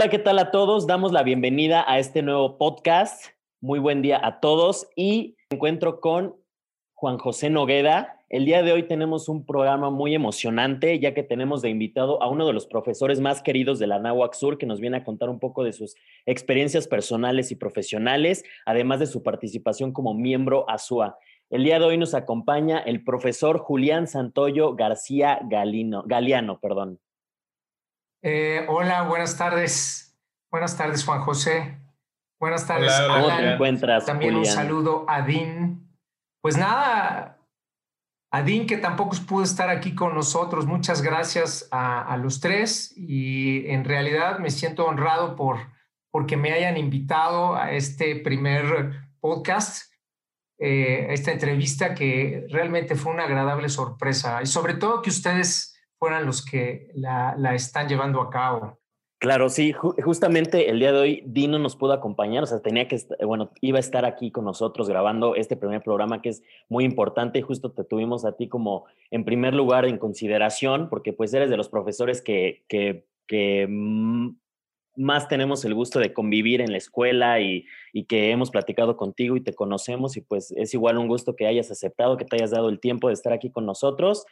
Hola, ¿qué tal a todos? Damos la bienvenida a este nuevo podcast. Muy buen día a todos y encuentro con Juan José Nogueda. El día de hoy tenemos un programa muy emocionante, ya que tenemos de invitado a uno de los profesores más queridos de la Nahuac Sur, que nos viene a contar un poco de sus experiencias personales y profesionales, además de su participación como miembro ASUA. El día de hoy nos acompaña el profesor Julián Santoyo García Galino, Galeano. Perdón. Eh, hola, buenas tardes. Buenas tardes, Juan José. Buenas tardes. ¿Cómo te encuentras? También un saludo a Dean. Pues nada, a Dean que tampoco pudo estar aquí con nosotros. Muchas gracias a, los tres y en realidad me siento honrado por porque me hayan invitado a este primer podcast, eh, esta entrevista que realmente fue una agradable sorpresa y sobre todo que ustedes fueran los que la, están llevando a cabo. Claro, sí, justamente el día de hoy Dino nos pudo acompañar, o sea, tenía que, bueno, iba a estar aquí con nosotros grabando este primer programa que es muy importante y justo te tuvimos a ti como en primer lugar en consideración, porque pues eres de los profesores que, que, que más tenemos el gusto de convivir en la escuela y, y, que hemos platicado contigo y te conocemos y pues es igual un gusto que hayas aceptado, que te hayas dado el tiempo de estar aquí con nosotros.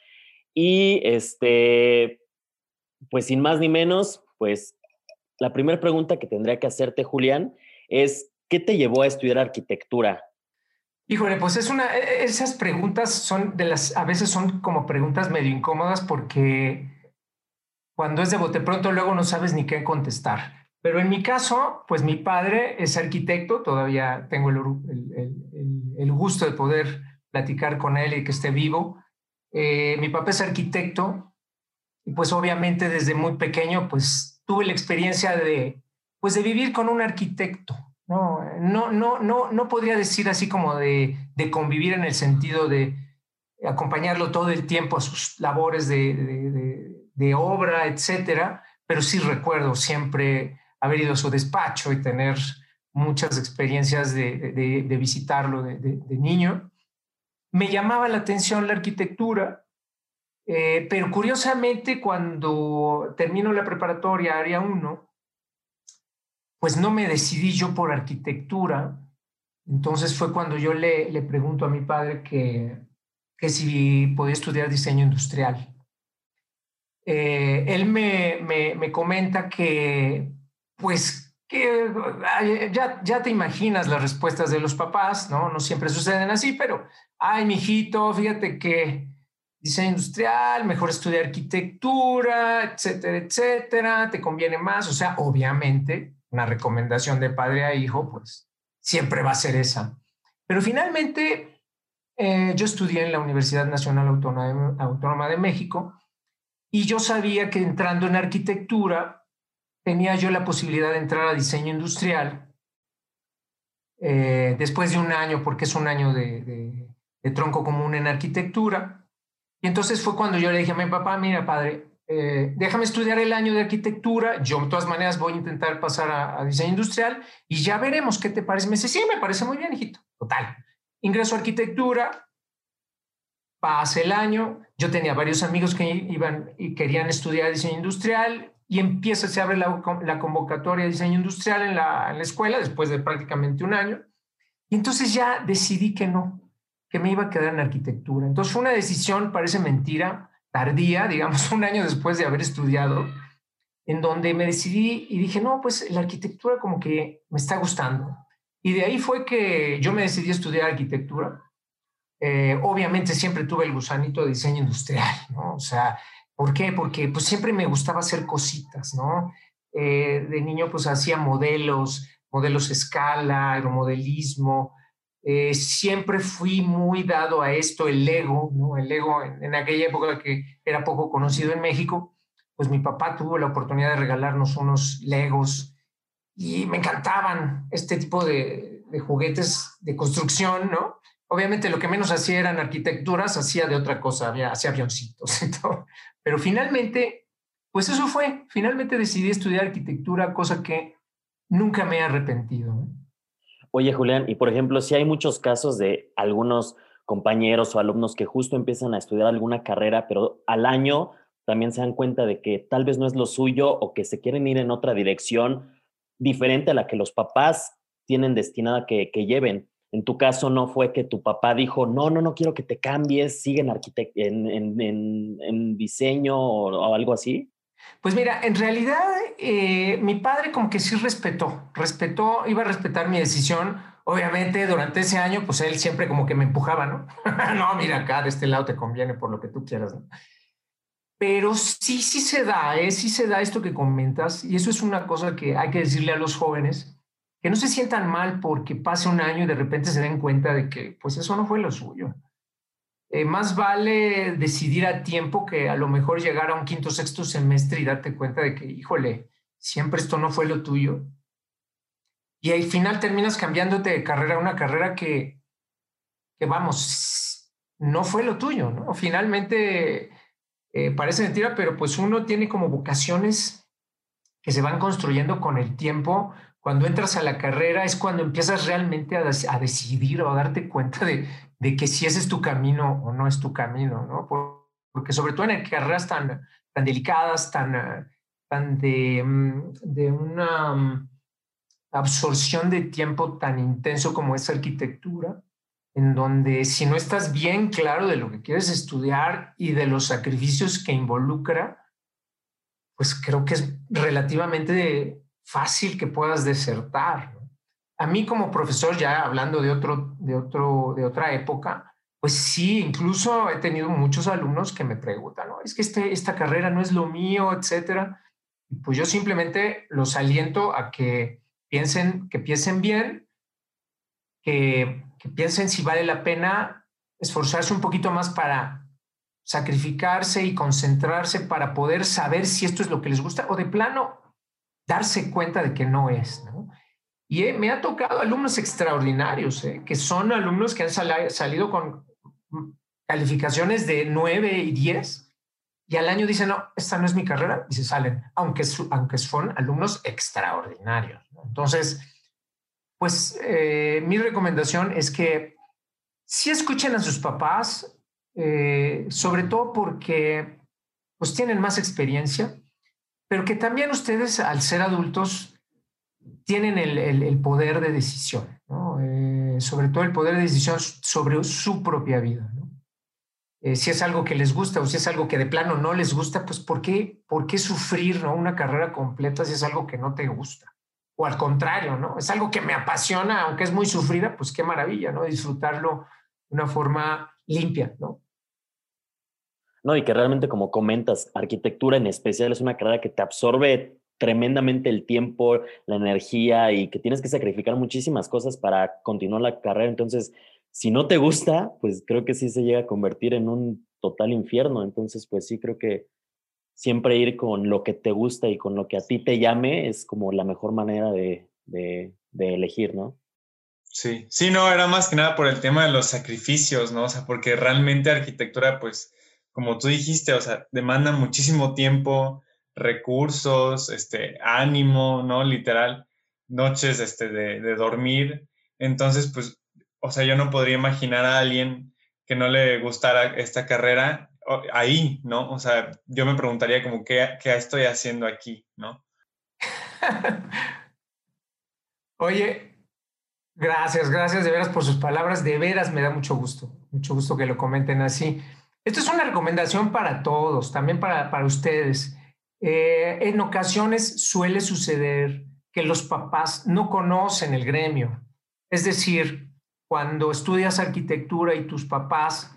Y este, pues sin más ni menos, pues la primera pregunta que tendría que hacerte, Julián, es, ¿qué te llevó a estudiar arquitectura? Híjole, pues es una, e, esas preguntas son de las, a veces son como preguntas medio incómodas porque cuando es de bote pronto luego no sabes ni qué contestar. Pero en mi caso, pues mi padre es arquitecto, todavía tengo el, el gusto de poder platicar con él y que esté vivo. Eh, mi papá es arquitecto y pues obviamente desde muy pequeño pues tuve la experiencia de pues de vivir con un arquitecto. No, no, no, no, no podría decir así como de, convivir en el sentido de acompañarlo todo el tiempo a sus labores de, de obra, etcétera, pero sí recuerdo siempre haber ido a su despacho y tener muchas experiencias de, visitarlo de, niño me llamaba la atención la arquitectura, eh, pero curiosamente cuando termino la preparatoria, área 1, pues no me decidí yo por arquitectura. Entonces fue cuando yo le, le pregunto a mi padre que, que si podía estudiar diseño industrial. Eh, él me, me, me comenta que pues que ya, ya te imaginas las respuestas de los papás, ¿no? No siempre suceden así, pero, ay, mijito, fíjate que diseño industrial, mejor estudiar arquitectura, etcétera, etcétera, te conviene más. O sea, obviamente, una recomendación de padre a hijo, pues siempre va a ser esa. Pero finalmente, eh, yo estudié en la Universidad Nacional Autónoma Autónoma de México y yo sabía que entrando en arquitectura, tenía yo la posibilidad de entrar a diseño industrial eh, después de un año, porque es un año de, tronco común en arquitectura. Y entonces fue cuando yo le dije a mi papá, mira, padre, eh, déjame estudiar el año de arquitectura, yo de todas maneras voy a intentar pasar a, diseño industrial y ya veremos qué te parece. Me dice, sí, me parece muy bien, hijito. Total. Ingreso a arquitectura, pasa el año, yo tenía varios amigos que iban y querían estudiar diseño industrial, y empieza, se abre la, convocatoria de diseño industrial en la, en la, escuela después de prácticamente un año. Y entonces ya decidí que no, que me iba a quedar en arquitectura. Entonces fue una decisión, parece mentira, tardía, digamos, un año después de haber estudiado, en donde me decidí y dije, no, pues la arquitectura como que me está gustando. Y de ahí fue que yo me decidí a estudiar arquitectura. Eh, obviamente siempre tuve el gusanito de diseño industrial, ¿no? O sea, ¿Por qué? Porque pues siempre me gustaba hacer cositas, ¿no? Eh, de niño pues hacía modelos, modelos escala, aeromodelismo. Eh, siempre fui muy dado a esto, el Lego, ¿no? El Lego en, aquella época que era poco conocido en México, pues mi papá tuvo la oportunidad de regalarnos unos Legos y me encantaban este tipo de, de juguetes de construcción, ¿no? Obviamente lo que menos hacía eran arquitecturas, hacía de otra cosa, hacía avioncitos y todo. Pero finalmente, pues eso fue. Finalmente decidí estudiar arquitectura, cosa que nunca me he arrepentido. Oye, Julián, y por ejemplo, si hay muchos casos de algunos compañeros o alumnos que justo empiezan a estudiar alguna carrera, pero al año también se dan cuenta de que tal vez no es lo suyo o que se quieren ir en otra dirección diferente a la que los papás tienen destinada que, que lleven. En tu caso no fue que tu papá dijo, no, no, no quiero que te cambies, sigue en, en, en, en diseño o, algo así. Pues mira, en realidad eh, mi padre como que sí respetó, respetó, iba a respetar mi decisión. Obviamente durante ese año, pues él siempre como que me empujaba, ¿no? no, mira acá, de este lado te conviene por lo que tú quieras, ¿no? Pero sí, sí se da, ¿eh? sí se da esto que comentas y eso es una cosa que hay que decirle a los jóvenes que no se sientan mal porque pase un año y de repente se den cuenta de que pues eso no fue lo suyo. Eh, más vale decidir a tiempo que a lo mejor llegar a un quinto, sexto semestre y darte cuenta de que, híjole, siempre esto no fue lo tuyo. Y al final terminas cambiándote de carrera a una carrera que, que, vamos, no fue lo tuyo, ¿no? Finalmente, eh, parece mentira, pero pues uno tiene como vocaciones que se van construyendo con el tiempo cuando entras a la carrera es cuando empiezas realmente a, decidir o a darte cuenta de, que si ese es tu camino o no es tu camino, ¿no? Porque sobre todo en carreras tan, tan delicadas, tan, tan de, mm, de una mm, absorción de tiempo tan intenso como es arquitectura, en donde si no estás bien claro de lo que quieres estudiar y de los sacrificios que involucra, pues creo que es relativamente fácil que puedas desertar. A mí como profesor, ya hablando de, otro, de, otro, de otra época, pues sí, incluso he tenido muchos alumnos que me preguntan, ¿no? es que este, esta carrera no es lo mío, etcétera. Pues yo simplemente los aliento a que piensen, que piensen bien, que, que piensen si vale la pena esforzarse un poquito más para sacrificarse y concentrarse para poder saber si esto es lo que les gusta o de plano darse cuenta de que no es. ¿no? Y eh, me ha tocado alumnos extraordinarios, ¿eh? que son alumnos que han salido con calificaciones de 9 y 10 y al año dicen, no, esta no es mi carrera y se salen, aunque, aunque son alumnos extraordinarios. Entonces, pues eh, mi recomendación es que si escuchen a sus papás, sobre todo porque pues tienen más experiencia, pero que también ustedes, al ser adultos, tienen el, poder de decisión, eh, sobre todo el poder de decisión sobre su propia vida. Eh, si es algo que les gusta o si es algo que de plano no les gusta, pues ¿por qué, por qué sufrir ¿no? una carrera completa si es algo que no te gusta? O al contrario, ¿no? Es algo que me apasiona, aunque es muy sufrida, pues qué maravilla, ¿no? Disfrutarlo de una forma limpia, ¿no? No, y que realmente, como comentas, arquitectura en especial es una carrera que te absorbe tremendamente el tiempo, la energía y que tienes que sacrificar muchísimas cosas para continuar la carrera. Entonces, si no te gusta, pues creo que sí se llega a convertir en un total infierno. Entonces, pues sí, creo que siempre ir con lo que te gusta y con lo que a ti te llame es como la mejor manera de, de, elegir, ¿no? Sí, sí, no, era más que nada por el tema de los sacrificios, ¿no? O sea, porque realmente arquitectura, pues, como tú dijiste, o sea, demanda muchísimo tiempo, recursos, este, ánimo, ¿no? Literal, noches este, de, dormir. Entonces, pues, o sea, yo no podría imaginar a alguien que no le gustara esta carrera ahí, ¿no? O sea, yo me preguntaría como, ¿qué, qué estoy haciendo aquí, ¿no? Oye, gracias, gracias de veras por sus palabras, de veras me da mucho gusto, mucho gusto que lo comenten así. Esto es una recomendación para todos, también para, para ustedes. Eh, en ocasiones suele suceder que los papás no conocen el gremio. Es decir, cuando estudias arquitectura y tus papás,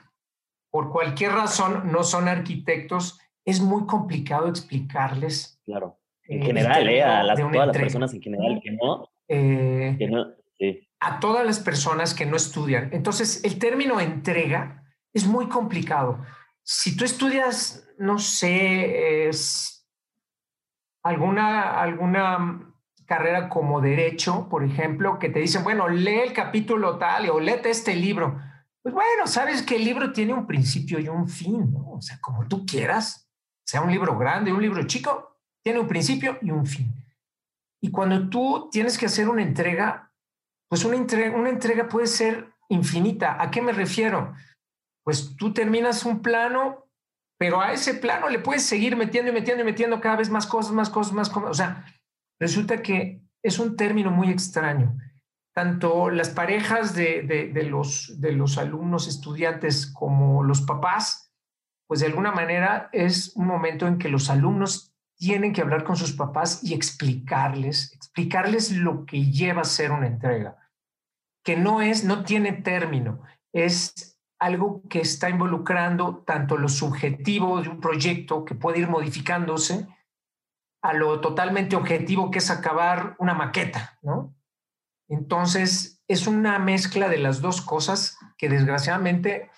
por cualquier razón, no son arquitectos, es muy complicado explicarles. Claro. En general, eh, a las, todas las personas en general que no. Eh, que no sí. A todas las personas que no estudian. Entonces, el término entrega es muy complicado. Si tú estudias, no sé, alguna, alguna carrera como derecho, por ejemplo, que te dicen, bueno, lee el capítulo tal o léete este libro. Pues bueno, sabes que el libro tiene un principio y un fin, ¿no? O sea, como tú quieras, sea un libro grande, un libro chico, tiene un principio y un fin. Y cuando tú tienes que hacer una entrega, pues una entrega, una entrega puede ser infinita. ¿A qué me refiero? Pues tú terminas un plano, pero a ese plano le puedes seguir metiendo y metiendo y metiendo cada vez más cosas, más cosas, más cosas. O sea, resulta que es un término muy extraño. Tanto las parejas de, de, los, de los alumnos, estudiantes, como los papás, pues de alguna manera es un momento en que los alumnos tienen que hablar con sus papás y explicarles, explicarles lo que lleva a ser una entrega, que no es, no tiene término, es algo que está involucrando tanto lo subjetivo de un proyecto que puede ir modificándose a lo totalmente objetivo que es acabar una maqueta, ¿no? Entonces, es una mezcla de las dos cosas que desgraciadamente,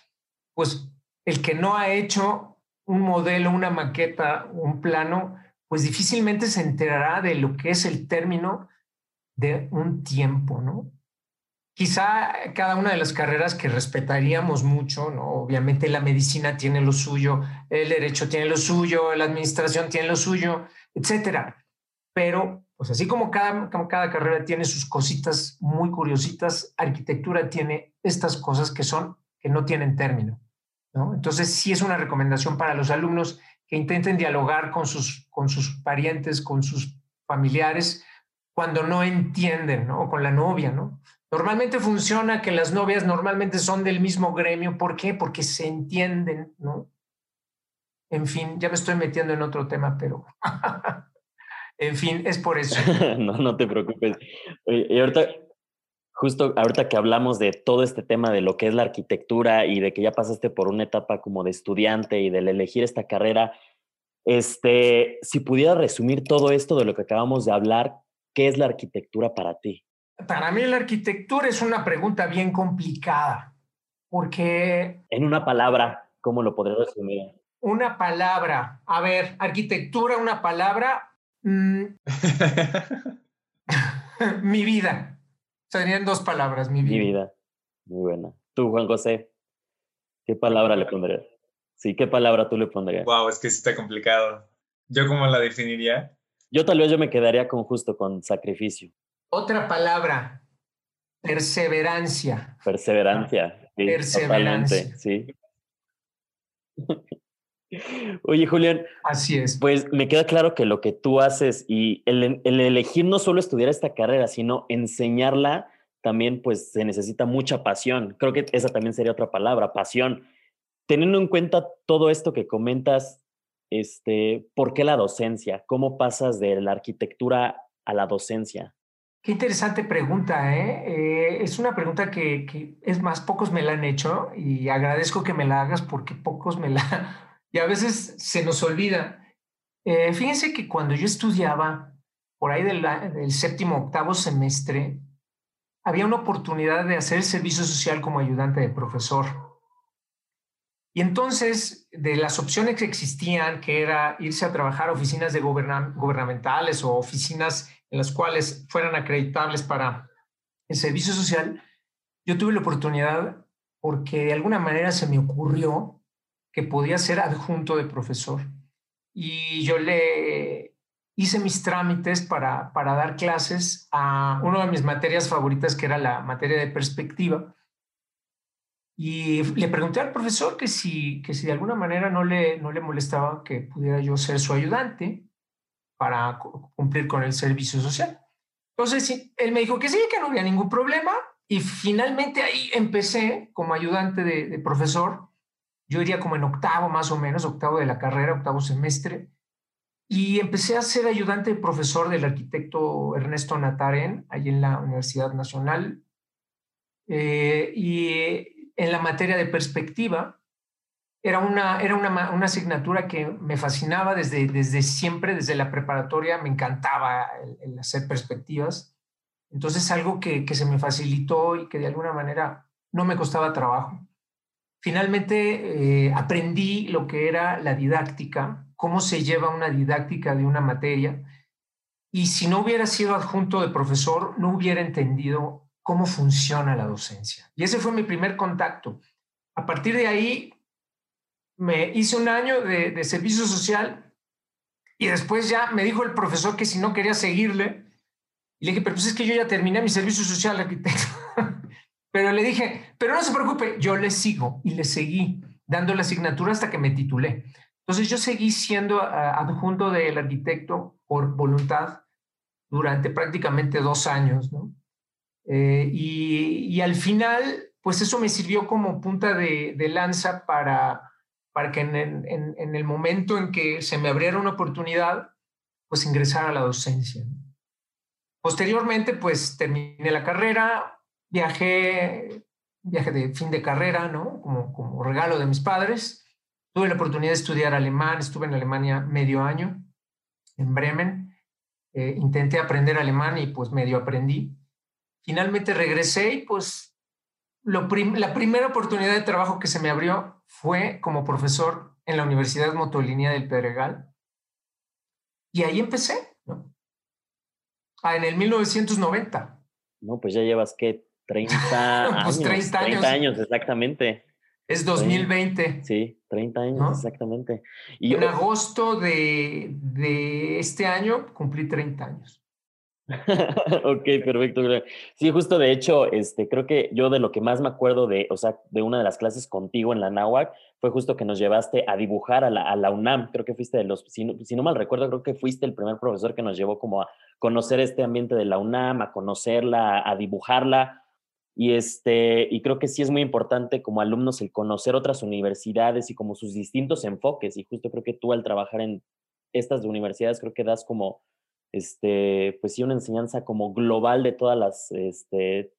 pues el que no ha hecho un modelo, una maqueta, un plano, pues difícilmente se enterará de lo que es el término de un tiempo, ¿no? Quizá cada una de las carreras que respetaríamos mucho, ¿no? Obviamente la medicina tiene lo suyo, el derecho tiene lo suyo, la administración tiene lo suyo, etcétera. Pero, pues así como cada, como cada carrera tiene sus cositas muy curiositas, arquitectura tiene estas cosas que son, que no tienen término, ¿no? Entonces, sí es una recomendación para los alumnos que intenten dialogar con sus, con sus parientes, con sus familiares, cuando no entienden, ¿no? Con la novia, ¿no? Normalmente funciona que las novias normalmente son del mismo gremio. ¿Por qué? Porque se entienden, ¿no? En fin, ya me estoy metiendo en otro tema, pero en fin, es por eso. no, no te preocupes. Y ahorita, justo ahorita que hablamos de todo este tema de lo que es la arquitectura y de que ya pasaste por una etapa como de estudiante y del elegir esta carrera, este, si pudiera resumir todo esto de lo que acabamos de hablar, ¿qué es la arquitectura para ti? Para mí la arquitectura es una pregunta bien complicada, porque... En una palabra, ¿cómo lo podría resumir? Una palabra. A ver, arquitectura, una palabra. Mm, mi vida. Serían dos palabras, mi vida. Mi vida. Muy buena. Tú, Juan José, ¿qué palabra le pondrías? Sí, ¿qué palabra tú le pondrías? Wow, es que sí está complicado. ¿Yo cómo la definiría? Yo tal vez yo me quedaría con justo con sacrificio. Otra palabra, perseverancia. Perseverancia. perseverancia. sí. Oye, Julián. Así es. Pues me queda claro que lo que tú haces y el, el, elegir no solo estudiar esta carrera, sino enseñarla, también pues se necesita mucha pasión. Creo que esa también sería otra palabra, pasión. Teniendo en cuenta todo esto que comentas, este, ¿por qué la docencia? ¿Cómo pasas de la arquitectura a la docencia? Qué interesante pregunta, ¿eh? ¿eh? es una pregunta que, es más, pocos me la han hecho y agradezco que me la hagas porque pocos me la... Y a veces se nos olvida. Eh, fíjense que cuando yo estudiaba, por ahí del, del séptimo, octavo semestre, había una oportunidad de hacer servicio social como ayudante de profesor. Y entonces, de las opciones que existían, que era irse a trabajar a oficinas de gubernamentales o oficinas en las cuales fueran acreditables para el servicio social, yo tuve la oportunidad porque de alguna manera se me ocurrió que podía ser adjunto de profesor. Y yo le hice mis trámites para, para dar clases a una de mis materias favoritas, que era la materia de perspectiva. Y le pregunté al profesor que si, que si de alguna manera no le, no le molestaba que pudiera yo ser su ayudante para cumplir con el servicio social. Entonces, él me dijo que sí, que no había ningún problema. Y finalmente ahí empecé como ayudante de, profesor. Yo iría como en octavo más o menos, octavo de la carrera, octavo semestre. Y empecé a ser ayudante de profesor del arquitecto Ernesto Nataren, ahí en la Universidad Nacional. Eh, y en la materia de perspectiva, era una, era una, una, asignatura que me fascinaba desde, desde siempre, desde la preparatoria, me encantaba el, hacer perspectivas. Entonces, algo que, que, se me facilitó y que de alguna manera no me costaba trabajo. Finalmente, eh, aprendí lo que era la didáctica, cómo se lleva una didáctica de una materia. Y si no hubiera sido adjunto de profesor, no hubiera entendido cómo funciona la docencia. Y ese fue mi primer contacto. A partir de ahí me hice un año de, servicio social y después ya me dijo el profesor que si no quería seguirle, y le dije, pero pues es que yo ya terminé mi servicio social, arquitecto. pero le dije, pero no se preocupe, yo le sigo y le seguí dando la asignatura hasta que me titulé. Entonces yo seguí siendo adjunto del arquitecto por voluntad durante prácticamente dos años, ¿no? Eh, y, al final, pues eso me sirvió como punta de, lanza para, para que en, en, el momento en que se me abriera una oportunidad, pues ingresar a la docencia. Posteriormente, pues terminé la carrera, viajé, viaje de fin de carrera, ¿no? Como, como regalo de mis padres. Tuve la oportunidad de estudiar alemán, estuve en Alemania medio año, en Bremen. Eh, intenté aprender alemán y pues medio aprendí. Finalmente regresé y pues lo la primera oportunidad de trabajo que se me abrió fue como profesor en la Universidad Motolinia del Pedregal. Y ahí empecé, ¿no? Ah, en el 1990. No, pues ya llevas, ¿qué? 30 pues años. 30 años. 30 años, exactamente. Es 2020. Sí, 30 años, exactamente. Y en agosto de, de este año cumplí 30 años. ok, perfecto. Sí, justo de hecho, este, creo que yo de lo que más me acuerdo de, o sea, de una de las clases contigo en la NAWAC fue justo que nos llevaste a dibujar a la, a la UNAM. Creo que fuiste de los, si no, si no, mal recuerdo, creo que fuiste el primer profesor que nos llevó como a conocer este ambiente de la UNAM, a conocerla, a dibujarla. Y, este, y creo que sí es muy importante como alumnos el conocer otras universidades y como sus distintos enfoques. Y justo creo que tú al trabajar en estas universidades creo que das como este, pues sí, una enseñanza como global de todas las, este,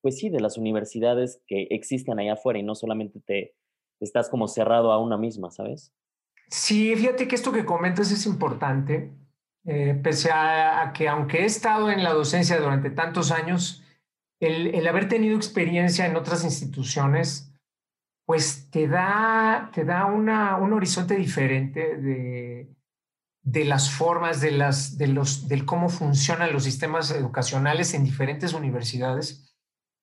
pues sí, de las universidades que existen allá afuera y no solamente te estás como cerrado a una misma, ¿sabes? Sí, fíjate que esto que comentas es importante, eh, pese a, que aunque he estado en la docencia durante tantos años, el, el haber tenido experiencia en otras instituciones, pues te da, te da una, un horizonte diferente de, de las formas, de las, de los, del cómo funcionan los sistemas educacionales en diferentes universidades,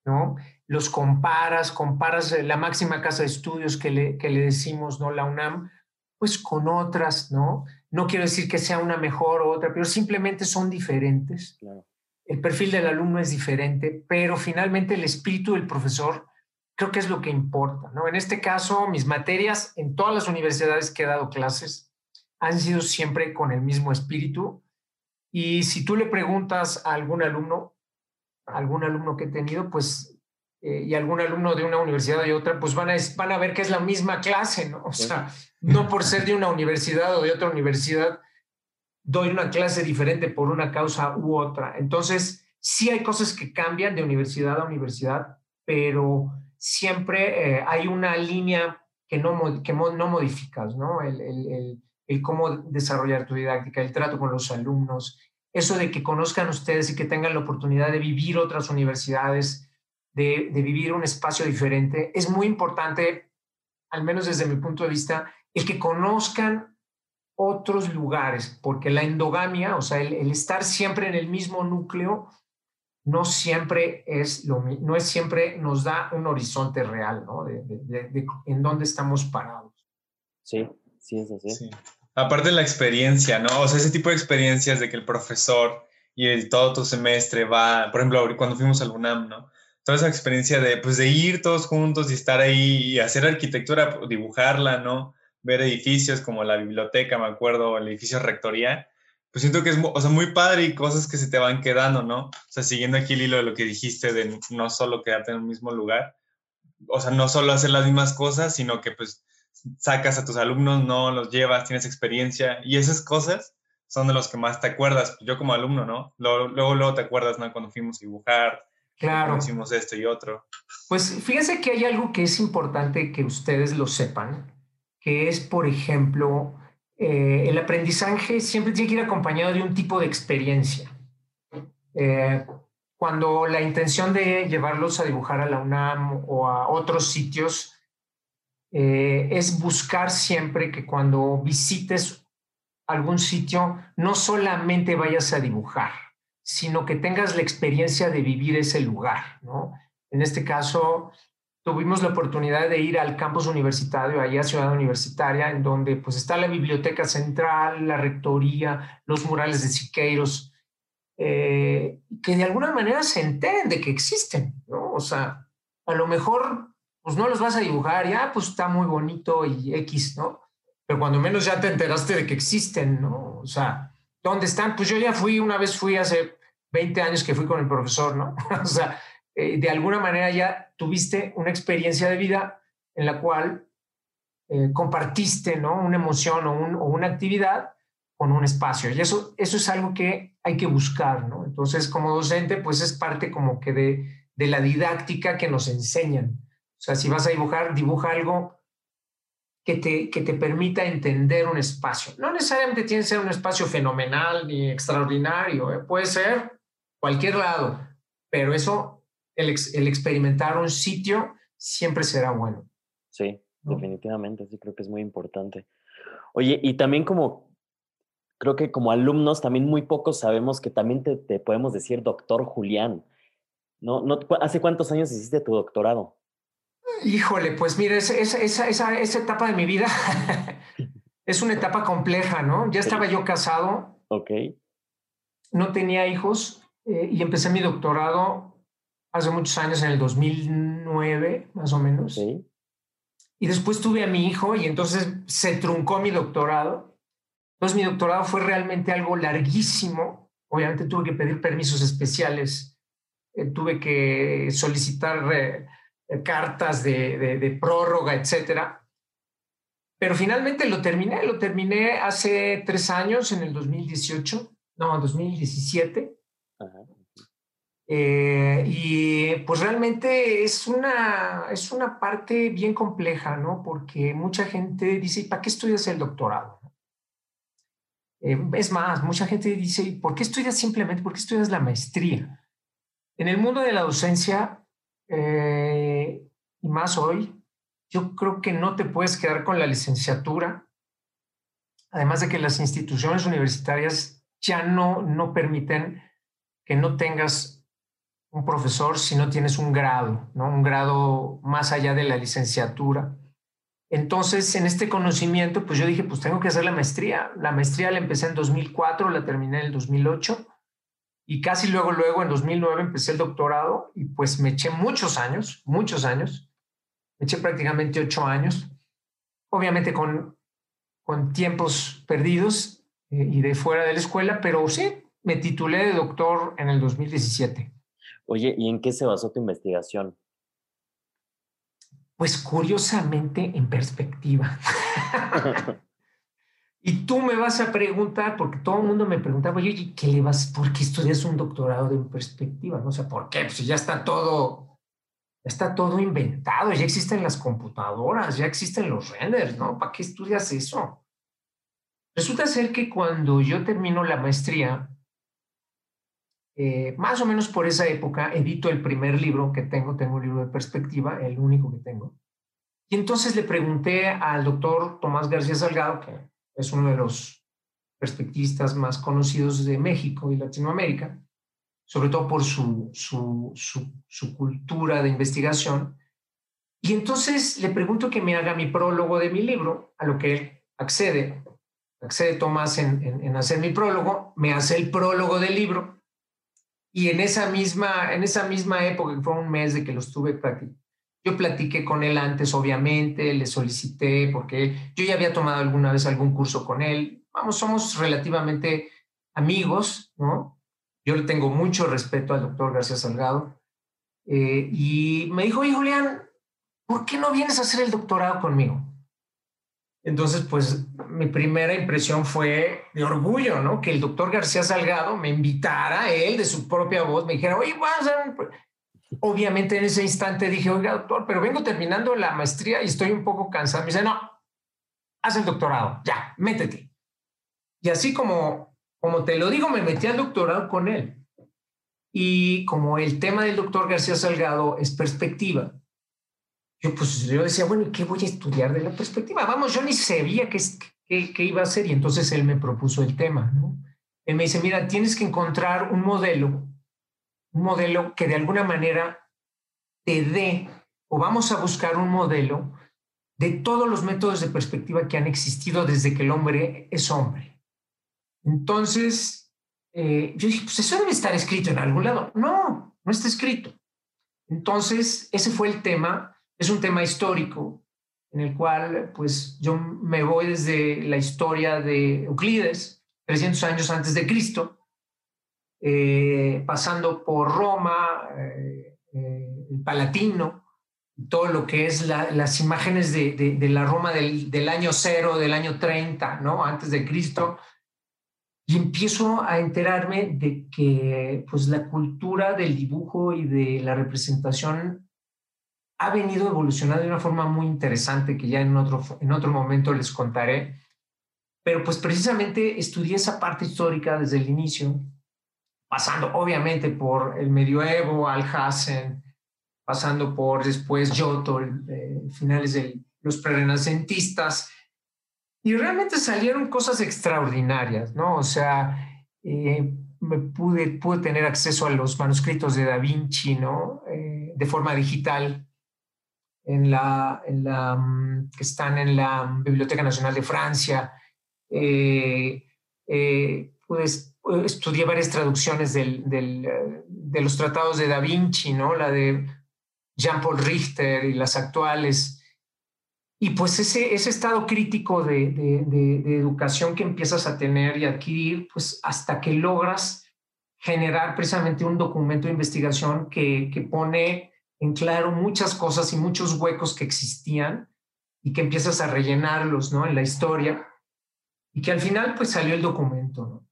¿no? Los comparas, comparas eh, la máxima casa de estudios que le, que le decimos, ¿no? La UNAM, pues con otras, ¿no? No quiero decir que sea una mejor o otra, pero simplemente son diferentes. El perfil del alumno es diferente, pero finalmente el espíritu del profesor creo que es lo que importa, ¿no? En este caso, mis materias en todas las universidades que he dado clases, han sido siempre con el mismo espíritu. Y si tú le preguntas a algún alumno, algún alumno que he tenido, pues, eh, y algún alumno de una universidad y otra, pues van a, van a ver que es la misma clase, ¿no? O sea, no por ser de una universidad o de otra universidad, doy una clase diferente por una causa u otra. Entonces, sí hay cosas que cambian de universidad a universidad, pero siempre eh, hay una línea que no, que no modificas, ¿no? el, el, el cómo desarrollar tu didáctica, el trato con los alumnos, eso de que conozcan ustedes y que tengan la oportunidad de vivir otras universidades, de, vivir un espacio diferente, es muy importante, al menos desde mi punto de vista, el que conozcan otros lugares, porque la endogamia, o sea, el, estar siempre en el mismo núcleo, no siempre es lo no es siempre nos da un horizonte real, ¿no? De, en dónde estamos parados. Sí, Sí, es así. Sí. Aparte de la experiencia, ¿no? O sea, ese tipo de experiencias de que el profesor y el, todo tu semestre va, por ejemplo, cuando fuimos al UNAM, ¿no? Toda esa experiencia de, pues, de ir todos juntos y estar ahí y hacer arquitectura, dibujarla, ¿no? Ver edificios como la biblioteca, me acuerdo, el edificio rectoría, pues siento que es, o sea, muy padre y cosas que se te van quedando, ¿no? O sea, siguiendo aquí el hilo de lo que dijiste de no solo quedarte en el mismo lugar, o sea, no solo hacer las mismas cosas, sino que pues sacas a tus alumnos, no los llevas, tienes experiencia y esas cosas son de los que más te acuerdas. Yo como alumno, ¿no? Luego, luego, te acuerdas, ¿no? Cuando fuimos a dibujar, claro. hicimos esto y otro. Pues fíjense que hay algo que es importante que ustedes lo sepan, que es, por ejemplo, eh, el aprendizaje siempre tiene que ir acompañado de un tipo de experiencia. Eh, cuando la intención de llevarlos a dibujar a la UNAM o a otros sitios eh, es buscar siempre que cuando visites algún sitio, no solamente vayas a dibujar, sino que tengas la experiencia de vivir ese lugar, ¿no? En este caso, tuvimos la oportunidad de ir al campus universitario, allá Ciudad Universitaria, en donde pues está la biblioteca central, la rectoría, los murales de Siqueiros, eh, que de alguna manera se enteren de que existen, ¿no? O sea, a lo mejor pues no los vas a dibujar, ya, pues está muy bonito y X, ¿no? pero cuando menos ya te enteraste de que existen, ¿no? O sea, ¿dónde están? Pues yo ya fui, una vez fui hace 20 años que fui con el profesor, ¿no? o sea, eh, de alguna manera ya tuviste una experiencia de vida en la cual eh, compartiste, ¿no? Una emoción o, o, una actividad con un espacio. Y eso, eso es algo que hay que buscar, ¿no? Entonces, como docente, pues es parte como que de, de la didáctica que nos enseñan. O sea, si vas a dibujar, dibuja algo que te, que te permita entender un espacio. No necesariamente tiene que ser un espacio fenomenal ni extraordinario, ¿eh? puede ser cualquier lado, pero eso, el, el, experimentar un sitio siempre será bueno. Sí, definitivamente, sí creo que es muy importante. Oye, y también como, creo que como alumnos, también muy pocos sabemos que también te, te podemos decir doctor Julián. ¿No, no, ¿Hace cuántos años hiciste tu doctorado? Híjole, pues mira, esa, esa, esa, esa etapa de mi vida es una etapa compleja, ¿no? Ya estaba yo casado. Ok. No tenía hijos eh, y empecé mi doctorado hace muchos años, en el 2009, más o menos. Sí. Y después tuve a mi hijo y entonces se truncó mi doctorado. Entonces mi doctorado fue realmente algo larguísimo. Obviamente tuve que pedir permisos especiales, eh, tuve que solicitar... Eh, cartas de, de, prórroga, etcétera. Pero finalmente lo terminé, lo terminé hace tres años, en el 2018, no, 2017. Eh, y pues realmente es una, es una parte bien compleja, ¿no? Porque mucha gente dice, ¿para qué estudias el doctorado? Eh, es más, mucha gente dice, ¿por qué estudias simplemente? ¿Por qué estudias la maestría? En el mundo de la docencia, eh, y más hoy, yo creo que no te puedes quedar con la licenciatura, además de que las instituciones universitarias ya no, no permiten que no tengas un profesor si no tienes un grado, ¿no? un grado más allá de la licenciatura. Entonces, en este conocimiento, pues yo dije, pues tengo que hacer la maestría. La maestría la empecé en 2004, la terminé en el 2008 y casi luego, luego, en 2009 empecé el doctorado y pues me eché muchos años, muchos años. Me eché prácticamente ocho años. Obviamente con, con tiempos perdidos eh, y de fuera de la escuela, pero sí, me titulé de doctor en el 2017. Oye, ¿y en qué se basó tu investigación? Pues curiosamente en perspectiva. Y tú me vas a preguntar, porque todo el mundo me preguntaba, oye, ¿qué le vas? ¿Por qué estudias un doctorado de perspectiva? No sé por qué, pues ya está todo, está todo inventado, ya existen las computadoras, ya existen los renders, ¿no? ¿Para qué estudias eso? Resulta ser que cuando yo termino la maestría, eh, más o menos por esa época, edito el primer libro que tengo, tengo un libro de perspectiva, el único que tengo. Y entonces le pregunté al doctor Tomás García Salgado, que es uno de los perspectivistas más conocidos de México y Latinoamérica, sobre todo por su, su, su, cultura de investigación. Y entonces le pregunto que me haga mi prólogo de mi libro, a lo que él accede. Accede Tomás en, en, hacer mi prólogo, me hace el prólogo del libro. Y en esa misma, en esa misma época, que fue un mes de que lo estuve yo platiqué con él antes, obviamente, le solicité porque yo ya había tomado alguna vez algún curso con él. Vamos, somos relativamente amigos, ¿no? Yo le tengo mucho respeto al doctor García Salgado. Eh, y me dijo, oye, Julián, ¿por qué no vienes a hacer el doctorado conmigo? Entonces, pues mi primera impresión fue de orgullo, ¿no? Que el doctor García Salgado me invitara, él de su propia voz, me dijera, oye, vamos a Obviamente en ese instante dije, oiga, doctor, pero vengo terminando la maestría y estoy un poco cansado. Me dice, no, haz el doctorado, ya, métete. Y así como, como te lo digo, me metí al doctorado con él. Y como el tema del doctor García Salgado es perspectiva, yo pues yo decía, bueno, ¿qué voy a estudiar de la perspectiva? Vamos, yo ni sabía qué, qué, qué iba a hacer y entonces él me propuso el tema, ¿no? Él me dice, mira, tienes que encontrar un modelo un modelo que de alguna manera te dé, o vamos a buscar un modelo de todos los métodos de perspectiva que han existido desde que el hombre es hombre. Entonces, eh, yo dije, pues eso debe estar escrito en algún lado. No, no está escrito. Entonces, ese fue el tema, es un tema histórico, en el cual pues yo me voy desde la historia de Euclides, 300 años antes de Cristo, eh, pasando por Roma, eh, eh, el Palatino, todo lo que es las imágenes de, la Roma del, del, año cero, del año 30, ¿no? Antes de Cristo. Y empiezo a enterarme de que pues, la cultura del dibujo y de la representación ha venido evolucionando de una forma muy interesante que ya en otro, en otro momento les contaré. Pero pues precisamente estudié esa parte histórica desde el inicio, pasando obviamente por el medioevo, Alhazen, pasando por después Giotto, eh, finales de los prerenacentistas, y realmente salieron cosas extraordinarias, ¿no? O sea, eh, me pude, tener acceso a los manuscritos de Da Vinci, ¿no? Eh, de forma digital, en la, mm, que están en la Biblioteca Nacional de Francia. Pues, estudié varias traducciones del, del, de los tratados de Da Vinci, ¿no? La de Jean-Paul Richter y las actuales. Y pues ese, ese estado crítico de, de, educación que empiezas a tener y adquirir, pues hasta que logras generar precisamente un documento de investigación que, que pone en claro muchas cosas y muchos huecos que existían y que empiezas a rellenarlos ¿no? en la historia y que al final pues salió el documento. ¿no?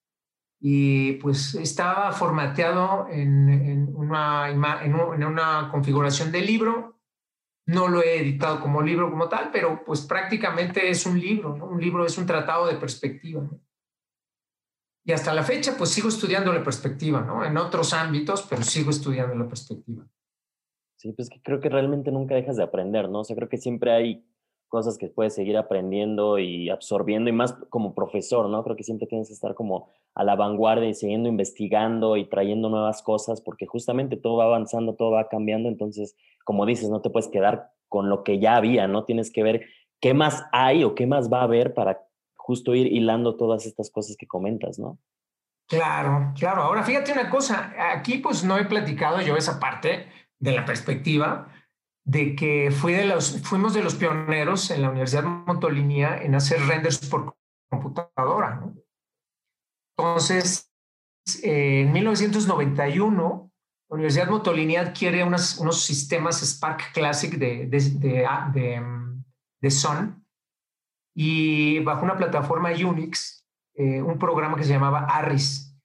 Y pues estaba formateado en, una, configuración de libro. No lo he editado como libro como tal, pero pues prácticamente es un libro, Un libro es un tratado de perspectiva. Y hasta la fecha pues sigo estudiando la perspectiva, ¿no? En otros ámbitos, pero sigo estudiando la perspectiva. Sí, pues creo que realmente nunca dejas de aprender, ¿no? O sea, creo que siempre hay cosas que puedes seguir aprendiendo y absorbiendo y más como profesor, ¿no? Creo que siempre tienes que estar como a la vanguardia y siguiendo investigando y trayendo nuevas cosas porque justamente todo va avanzando, todo va cambiando, entonces, como dices, no te puedes quedar con lo que ya había, ¿no? Tienes que ver qué más hay o qué más va a haber para justo ir hilando todas estas cosas que comentas, ¿no? Claro, claro. Ahora fíjate una cosa, aquí pues no he platicado yo esa parte de la perspectiva, de que fuimos de los pioneros en la Universidad Montolinia en hacer renders por computadora. Entonces, en 1991, la Universidad Montolinia adquiere unos, sistemas Spark Classic de, de, de, Sun y bajo una plataforma Unix, eh, un programa que se llamaba ARIS.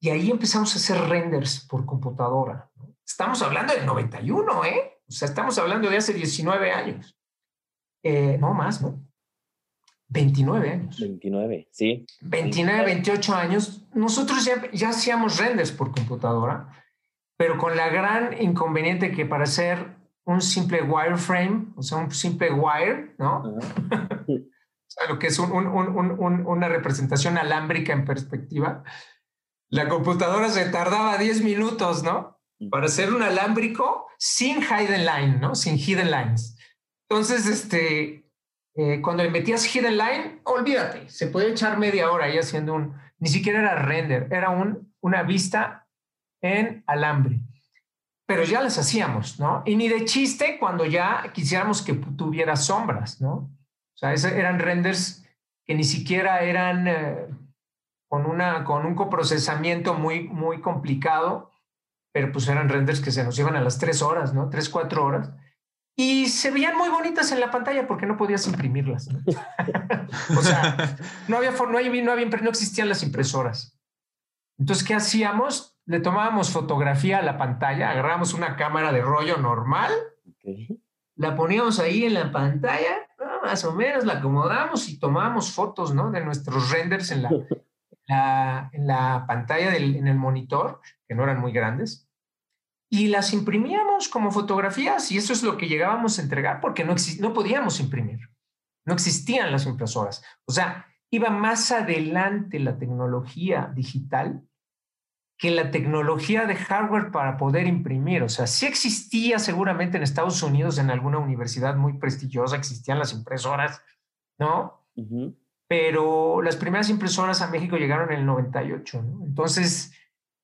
Y ahí empezamos a hacer renders por computadora. Estamos hablando del 91, ¿eh? O sea, estamos hablando de hace 19 años. Eh, no más, ¿no? 29 años. 29, sí. 29, 28 años. Nosotros ya, ya hacíamos renders por computadora, pero con la gran inconveniente que para hacer un simple wireframe, o sea, un simple wire, ¿no? o sea, lo que es un, un, una representación alámbrica en perspectiva, la computadora se tardaba 10 minutos, ¿no? Para hacer un alámbrico sin hidden line, ¿no? Sin hidden lines. Entonces, este, eh, cuando le metías hidden line, olvídate, se puede echar media hora ahí haciendo un, ni siquiera era render, era un, una vista en alambre. Pero ya las hacíamos, ¿no? Y ni de chiste cuando ya quisiéramos que tuviera sombras, ¿no? O sea, eran renders que ni siquiera eran eh, con, una, con un coprocesamiento muy, muy complicado pero pues eran renders que se nos iban a las tres horas, ¿no? Tres, cuatro horas. Y se veían muy bonitas en la pantalla porque no podías imprimirlas. o sea, no había, no, había, no, había, no existían las impresoras. Entonces, ¿qué hacíamos? Le tomábamos fotografía a la pantalla, agarrábamos una cámara de rollo normal, la poníamos ahí en la pantalla, más o menos la acomodamos y tomábamos fotos, ¿no? De nuestros renders en la, en la pantalla del, en el monitor, que no eran muy grandes, y las imprimíamos como fotografías y eso es lo que llegábamos a entregar porque no, no podíamos imprimir, no existían las impresoras. O sea, iba más adelante la tecnología digital que la tecnología de hardware para poder imprimir. O sea, sí existía seguramente en Estados Unidos, en alguna universidad muy prestigiosa, existían las impresoras, ¿no? Pero las primeras impresoras a México llegaron en el 98. ¿no? Entonces,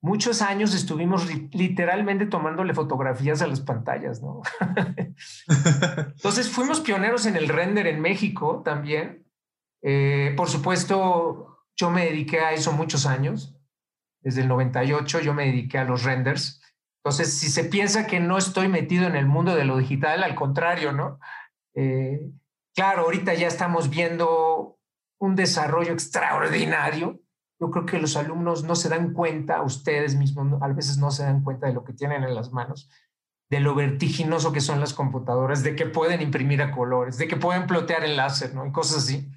muchos años estuvimos literalmente tomándole fotografías a las pantallas, ¿no? Entonces fuimos pioneros en el render en México también. Eh, por supuesto, yo me dediqué a eso muchos años. Desde el 98 yo me dediqué a los renders. Entonces, si se piensa que no estoy metido en el mundo de lo digital, al contrario, ¿no? Eh, claro, ahorita ya estamos viendo un desarrollo extraordinario yo creo que los alumnos no se dan cuenta, ustedes mismos a veces no se dan cuenta de lo que tienen en las manos, de lo vertiginoso que son las computadoras, de que pueden imprimir a colores, de que pueden plotear el láser, ¿no? Y cosas así,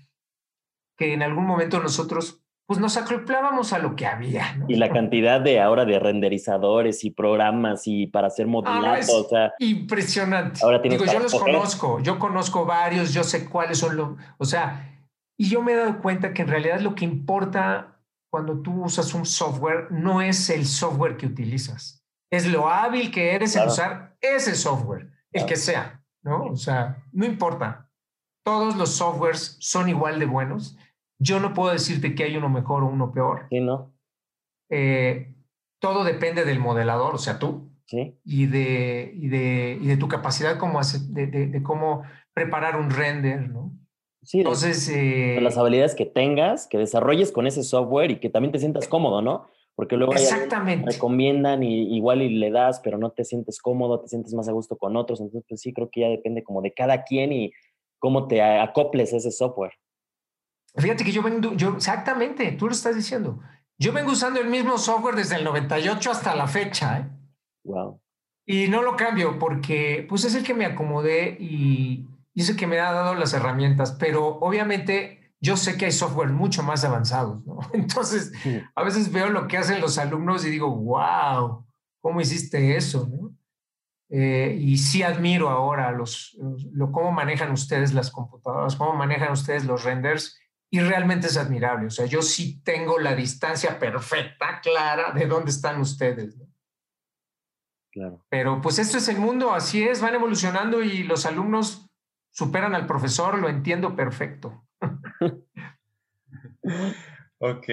que en algún momento nosotros pues nos acoplábamos a lo que había. ¿no? Y la cantidad de ahora de renderizadores y programas y para hacer ah, modelado, o sea, impresionante. Ahora Digo, yo los conozco, yo conozco varios, yo sé cuáles son los, o sea, y yo me he dado cuenta que en realidad lo que importa cuando tú usas un software no es el software que utilizas, es lo hábil que eres en usar ese software, el que sea, ¿no? O sea, no importa. Todos los softwares son igual de buenos. Yo no puedo decirte que hay uno mejor o uno peor. Sí, ¿no? Eh, todo depende del modelador, o sea, tú. Sí. Y de, y de, y de tu capacidad como de, de cómo preparar un render, ¿no? Sí, Entonces, eh, las habilidades que tengas, que desarrolles con ese software y que también te sientas cómodo, ¿no? Porque luego exactamente. recomiendan y igual y le das, pero no te sientes cómodo, te sientes más a gusto con otros. Entonces, pues sí, creo que ya depende como de cada quien y cómo te acoples ese software. Fíjate que yo vengo, yo exactamente, tú lo estás diciendo. Yo vengo usando el mismo software desde el 98 hasta la fecha. ¿eh? Wow. Y no lo cambio porque pues es el que me acomodé y, dice que me ha dado las herramientas, pero obviamente yo sé que hay software mucho más avanzados, ¿no? Entonces, a veces veo lo que hacen los alumnos y digo, wow, ¿cómo hiciste eso? ¿no? Eh, y sí admiro ahora los, lo, cómo manejan ustedes las computadoras, cómo manejan ustedes los renders, y realmente es admirable. O sea, yo sí tengo la distancia perfecta, clara, de dónde están ustedes. ¿no? Claro. Pero pues esto es el mundo, así es, van evolucionando y los alumnos superan al profesor, lo entiendo perfecto. ok,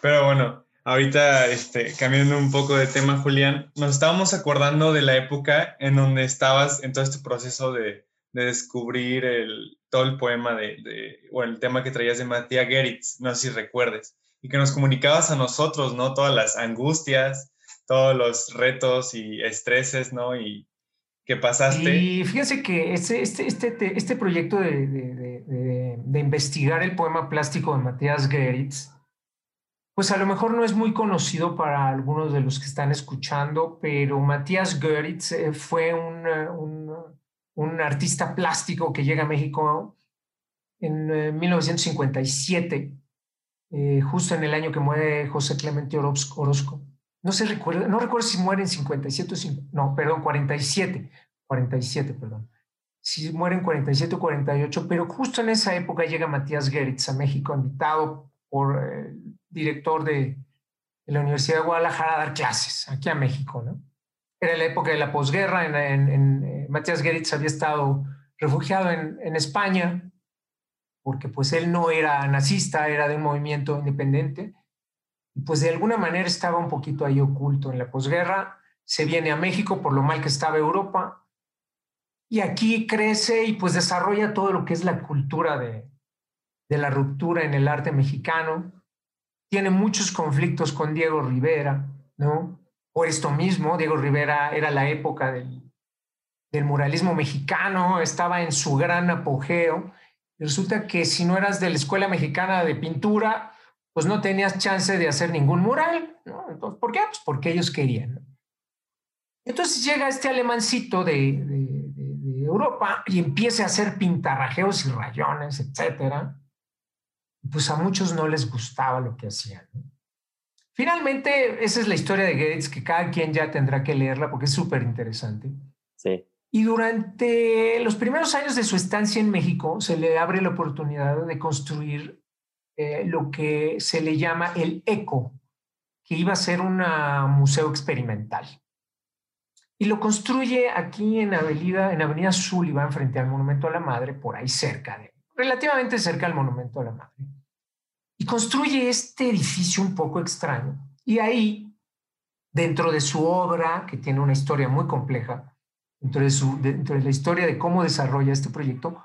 pero bueno, ahorita este, cambiando un poco de tema, Julián, nos estábamos acordando de la época en donde estabas en todo este proceso de, descubrir el, todo el poema de, o el tema que traías de Matías Geritz, no sé si recuerdes, y que nos comunicabas a nosotros, ¿no? Todas las angustias, todos los retos y estreses, ¿no? Y, que pasaste. Y fíjense que este, este, este, este proyecto de, de, de, investigar el poema plástico de Matías Geritz, pues a lo mejor no es muy conocido para algunos de los que están escuchando, pero Matías Geritz eh, fue un, un, un, artista plástico que llega a México en 1957, eh, justo en el año que muere José Clemente Orozco no se recuerda, no recuerdo si muere en 57 o no, perdón, 47, 47, perdón. Si muere en 47 o 48, pero justo en esa época llega Matías Geritz a México, invitado por el director de, la Universidad de Guadalajara a dar clases aquí a México, ¿no? Era la época de la posguerra, en, eh, Matías Geritz había estado refugiado en, en España, porque pues él no era nazista, era de un movimiento independiente, pues de alguna manera estaba un poquito ahí oculto en la posguerra, se viene a México por lo mal que estaba Europa, y aquí crece y pues desarrolla todo lo que es la cultura de, de la ruptura en el arte mexicano, tiene muchos conflictos con Diego Rivera, ¿no? Por esto mismo, Diego Rivera era la época del, del muralismo mexicano, estaba en su gran apogeo, resulta que si no eras de la Escuela Mexicana de Pintura, pues no tenías chance de hacer ningún mural. ¿no? Entonces, ¿Por qué? Pues porque ellos querían. Entonces llega este alemancito de, de, Europa y empieza a hacer pintarrajeos y rayones, etcétera. Pues a muchos no les gustaba lo que hacían. Finalmente, esa es la historia de Gates, que cada quien ya tendrá que leerla porque es súper interesante. Sí. Y durante los primeros años de su estancia en México, se le abre la oportunidad de construir eh, lo que se le llama el ECO, que iba a ser un museo experimental. Y lo construye aquí en Avenida, en Avenida Sullivan, frente al Monumento a la Madre, por ahí cerca de, relativamente cerca al Monumento a la Madre. Y construye este edificio un poco extraño. Y ahí dentro de su obra, que tiene una historia muy compleja, dentro de, su, dentro de la historia de cómo desarrolla este proyecto,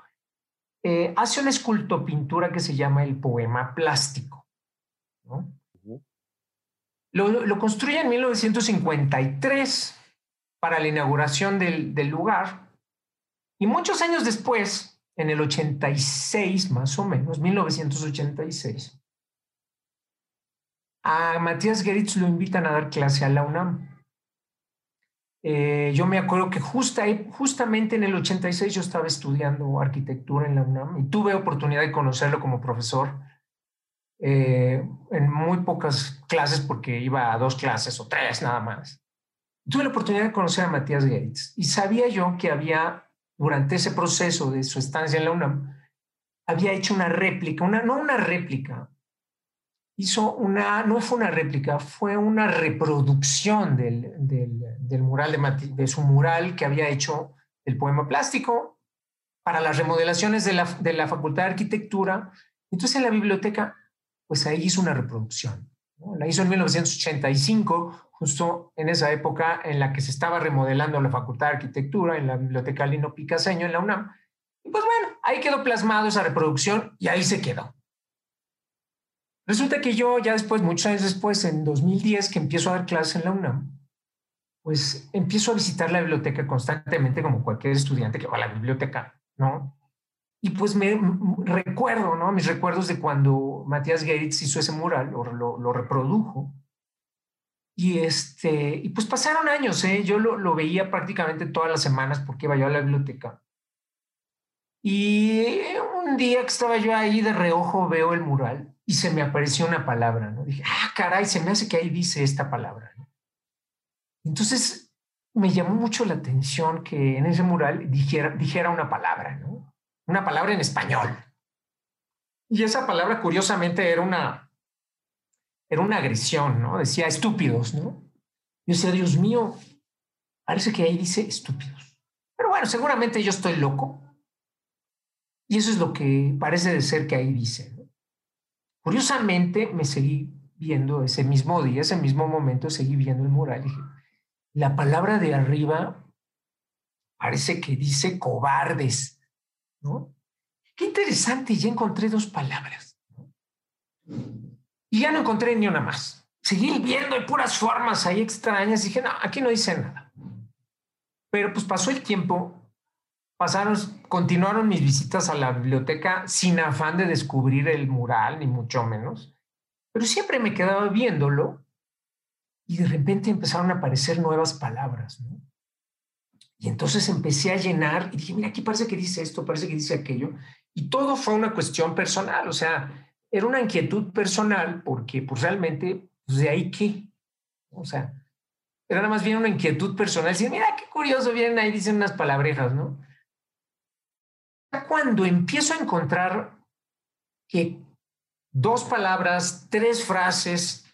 eh, hace una escultopintura que se llama el poema plástico. lo, lo, construye en 1953 para la inauguración del, del lugar y muchos años después, en el 86 más o menos, 1986, a Matías Geritz lo invitan a dar clase a la UNAM. Eh, yo me acuerdo que justa, justamente en el 86 yo estaba estudiando arquitectura en la UNAM y tuve oportunidad de conocerlo como profesor eh, en muy pocas clases porque iba a dos clases o tres nada más. Tuve la oportunidad de conocer a Matías Geritz y sabía yo que había, durante ese proceso de su estancia en la UNAM, había hecho una réplica, una, no una réplica, hizo una, no fue una réplica, fue una reproducción del, del, mural de, de, su mural que había hecho el poema plástico para las remodelaciones de la, de la Facultad de Arquitectura. Entonces en la biblioteca, pues ahí hizo una reproducción. La hizo en 1985, justo en esa época en la que se estaba remodelando la Facultad de Arquitectura en la Biblioteca Lino Picaseño en la UNAM. Y pues bueno, ahí quedó plasmado esa reproducción y ahí se quedó. Resulta que yo ya después, muchos años después, en 2010, que empiezo a dar clases en la UNAM, pues empiezo a visitar la biblioteca constantemente como cualquier estudiante que va a la biblioteca, ¿no? Y pues me recuerdo, ¿no? Mis recuerdos de cuando Matías Geritz hizo ese mural, lo, lo, lo reprodujo. Y, este, y pues pasaron años, ¿eh? Yo lo, lo veía prácticamente todas las semanas porque iba yo a la biblioteca. Y un día que estaba yo ahí de reojo veo el mural y se me apareció una palabra, ¿no? Dije, ah, caray, se me hace que ahí dice esta palabra. Entonces me llamó mucho la atención que en ese mural dijera, una palabra, ¿no? Una palabra en español. Y esa palabra, curiosamente, era una, era una agresión, ¿no? Decía estúpidos, ¿no? Yo decía, Dios mío, parece que ahí dice estúpidos. Pero bueno, seguramente yo estoy loco. Y eso es lo que parece de ser que ahí dice. Curiosamente, me seguí viendo ese mismo día, ese mismo momento, seguí viendo el mural y dije, la palabra de arriba parece que dice cobardes, ¿no? Qué interesante, ya encontré dos palabras. Y ya no encontré ni una más. Seguí viendo hay puras formas ahí extrañas y dije, no, aquí no dice nada. Pero pues pasó el tiempo pasaron, continuaron mis visitas a la biblioteca sin afán de descubrir el mural, ni mucho menos, pero siempre me quedaba viéndolo y de repente empezaron a aparecer nuevas palabras, ¿no? Y entonces empecé a llenar y dije, mira, aquí parece que dice esto, parece que dice aquello. Y todo fue una cuestión personal, o sea, era una inquietud personal porque pues realmente, pues de ahí qué, o sea, era más bien una inquietud personal. Decir, mira, qué curioso, vienen ahí, dicen unas palabrejas, ¿no? cuando empiezo a encontrar que dos palabras, tres frases,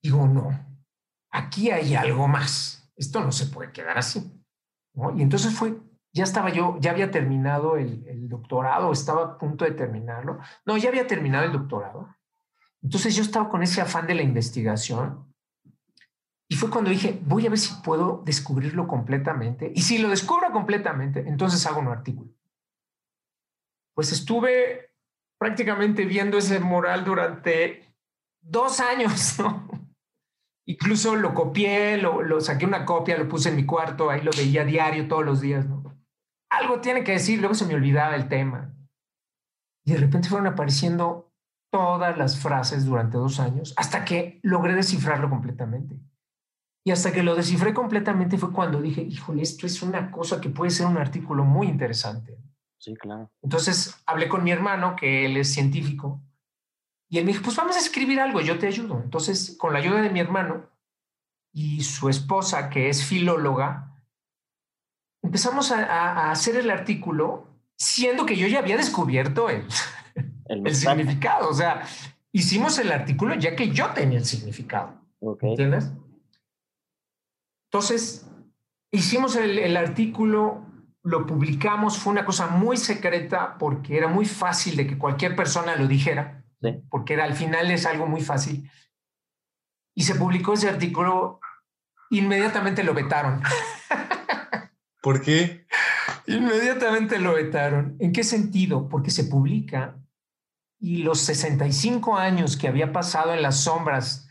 digo, no, aquí hay algo más. Esto no se puede quedar así. Y entonces fue, ya estaba yo, ya había terminado el, doctorado, estaba a punto de terminarlo. No, ya había terminado el doctorado. Entonces yo estaba con ese afán de la investigación. Y fue cuando dije, voy a ver si puedo descubrirlo completamente. Y si lo descubro completamente, entonces hago un artículo pues estuve prácticamente viendo ese mural durante dos años, ¿no? Incluso lo copié, lo, lo, saqué una copia, lo puse en mi cuarto, ahí lo veía diario todos los días, ¿no? Algo tiene que decir, luego se me olvidaba el tema. Y de repente fueron apareciendo todas las frases durante dos años hasta que logré descifrarlo completamente. Y hasta que lo descifré completamente fue cuando dije, híjole, esto es una cosa que puede ser un artículo muy interesante. Sí, claro. Entonces hablé con mi hermano, que él es científico, y él me dijo, pues vamos a escribir algo, yo te ayudo. Entonces, con la ayuda de mi hermano y su esposa, que es filóloga, empezamos a, hacer el artículo, siendo que yo ya había descubierto el, el, significado. O sea, hicimos el artículo ya que yo tenía el significado. ¿Entiendes? Entonces, hicimos el, el artículo lo publicamos, fue una cosa muy secreta porque era muy fácil de que cualquier persona lo dijera, porque era, al final es algo muy fácil. Y se publicó ese artículo inmediatamente lo vetaron. ¿Por qué? Inmediatamente lo vetaron. ¿En qué sentido? Porque se publica y los 65 años que había pasado en las sombras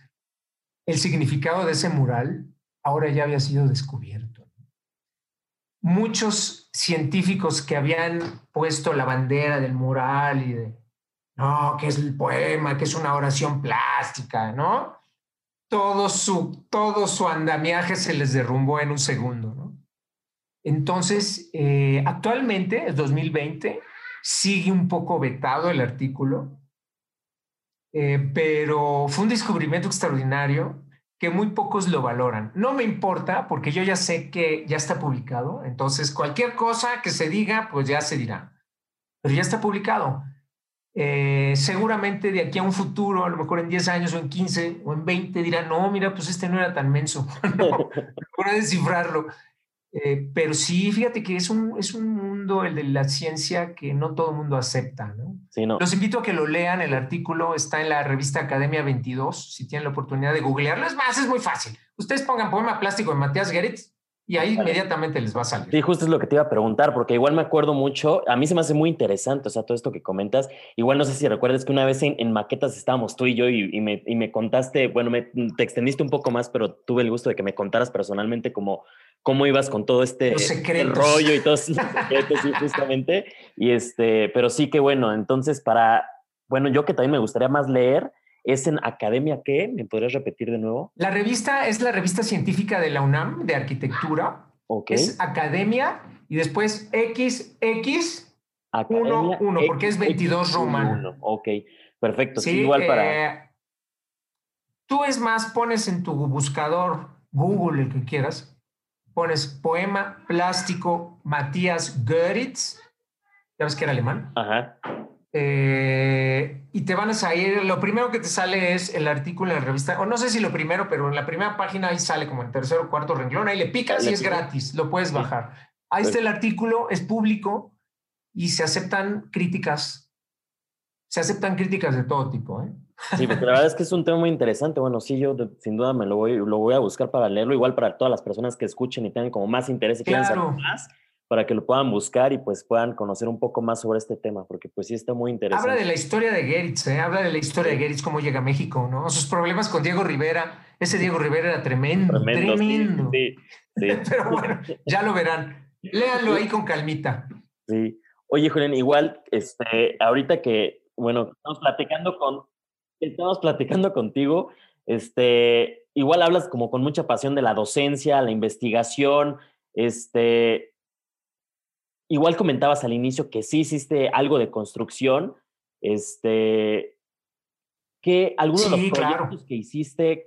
el significado de ese mural ahora ya había sido descubierto. Muchos científicos que habían puesto la bandera del mural y de, no, que es el poema, que es una oración plástica, ¿no? Todo su, todo su andamiaje se les derrumbó en un segundo, ¿no? Entonces, eh, actualmente, es 2020, sigue un poco vetado el artículo, eh, pero fue un descubrimiento extraordinario que muy pocos lo valoran. No me importa porque yo ya sé que ya está publicado, entonces cualquier cosa que se diga, pues ya se dirá, pero ya está publicado. Eh, seguramente de aquí a un futuro, a lo mejor en 10 años o en 15 o en 20, dirán, no, mira, pues este no era tan menso, no, a descifrarlo. Eh, pero sí, fíjate que es un, es un mundo, el de la ciencia, que no todo el mundo acepta. ¿no? Sí, no. Los invito a que lo lean. El artículo está en la revista Academia 22. Si tienen la oportunidad de googlearlo, es más, es muy fácil. Ustedes pongan poema plástico de Matías Geritz y ahí inmediatamente les va a salir. Sí, justo es lo que te iba a preguntar, porque igual me acuerdo mucho, a mí se me hace muy interesante, o sea, todo esto que comentas. Igual no sé si recuerdas que una vez en, maquetas estábamos tú y yo y, me, y, me, contaste, bueno, me, te extendiste un poco más, pero tuve el gusto de que me contaras personalmente como cómo ibas con todo este, rollo y todos esos secretos, sí, justamente. Y este, pero sí que bueno, entonces para, bueno, yo que también me gustaría más leer, ¿es en Academia qué? ¿Me podrías repetir de nuevo? La revista es la revista científica de la UNAM de arquitectura. Ok. Es Academia y después XX. 1, 1, porque es 22 romano. Ok, perfecto. Sí, igual para. Eh, tú es más, pones en tu buscador Google el que quieras, pones poema plástico Matías Goeritz, ya ves que era alemán. Ajá. Eh, y te van a salir, lo primero que te sale es el artículo en la revista, o no sé si lo primero, pero en la primera página ahí sale como en tercer o cuarto renglón, ahí le picas y es gratis, lo puedes bajar. Ahí está el artículo, es público y se aceptan críticas, se aceptan críticas de todo tipo. ¿eh? Sí, porque la verdad es que es un tema muy interesante. Bueno, sí, yo sin duda me lo voy, lo voy a buscar para leerlo, igual para todas las personas que escuchen y tengan como más interés y quieran saber más, para que lo puedan buscar y pues puedan conocer un poco más sobre este tema, porque pues sí está muy interesante. Habla de la historia de Geritz, ¿eh? habla de la historia de Geritz, cómo llega a México, ¿no? Sus problemas con Diego Rivera. Ese Diego Rivera era tremendo, tremendo. Sí, sí, Pero bueno, ya lo verán. Léanlo ahí con calmita. Sí. Oye, Julián, igual, este, ahorita que, bueno, estamos platicando con estamos platicando contigo, este, igual hablas como con mucha pasión de la docencia, la investigación, este, igual comentabas al inicio que sí hiciste algo de construcción, este, que algunos de los proyectos que hiciste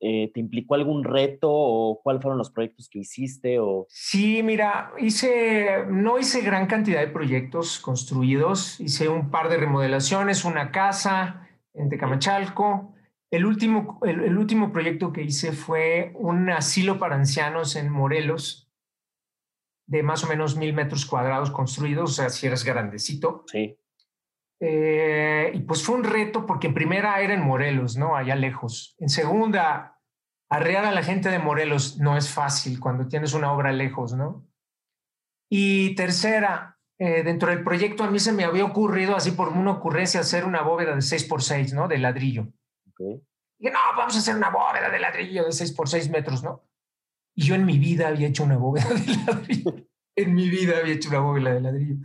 eh, te implicó algún reto o cuáles fueron los proyectos que hiciste o sí mira hice no hice gran cantidad de proyectos construidos hice un par de remodelaciones una casa en Tecamachalco. El último, el, último proyecto que hice fue un asilo para ancianos en Morelos, de más o menos mil metros cuadrados construidos, o sea, si eres grandecito. Sí. Eh, y pues fue un reto porque en primera era en Morelos, ¿no? Allá lejos. En segunda, arrear a la gente de Morelos no es fácil cuando tienes una obra lejos, ¿no? Y tercera, eh, dentro del proyecto a mí se me había ocurrido, así por una ocurrencia, hacer una bóveda de 6x6, ¿no? De ladrillo. Okay. Y no, vamos a hacer una bóveda de ladrillo de 6x6 metros, ¿no? Y yo en mi vida había hecho una bóveda de ladrillo. en mi vida había hecho una bóveda de ladrillo.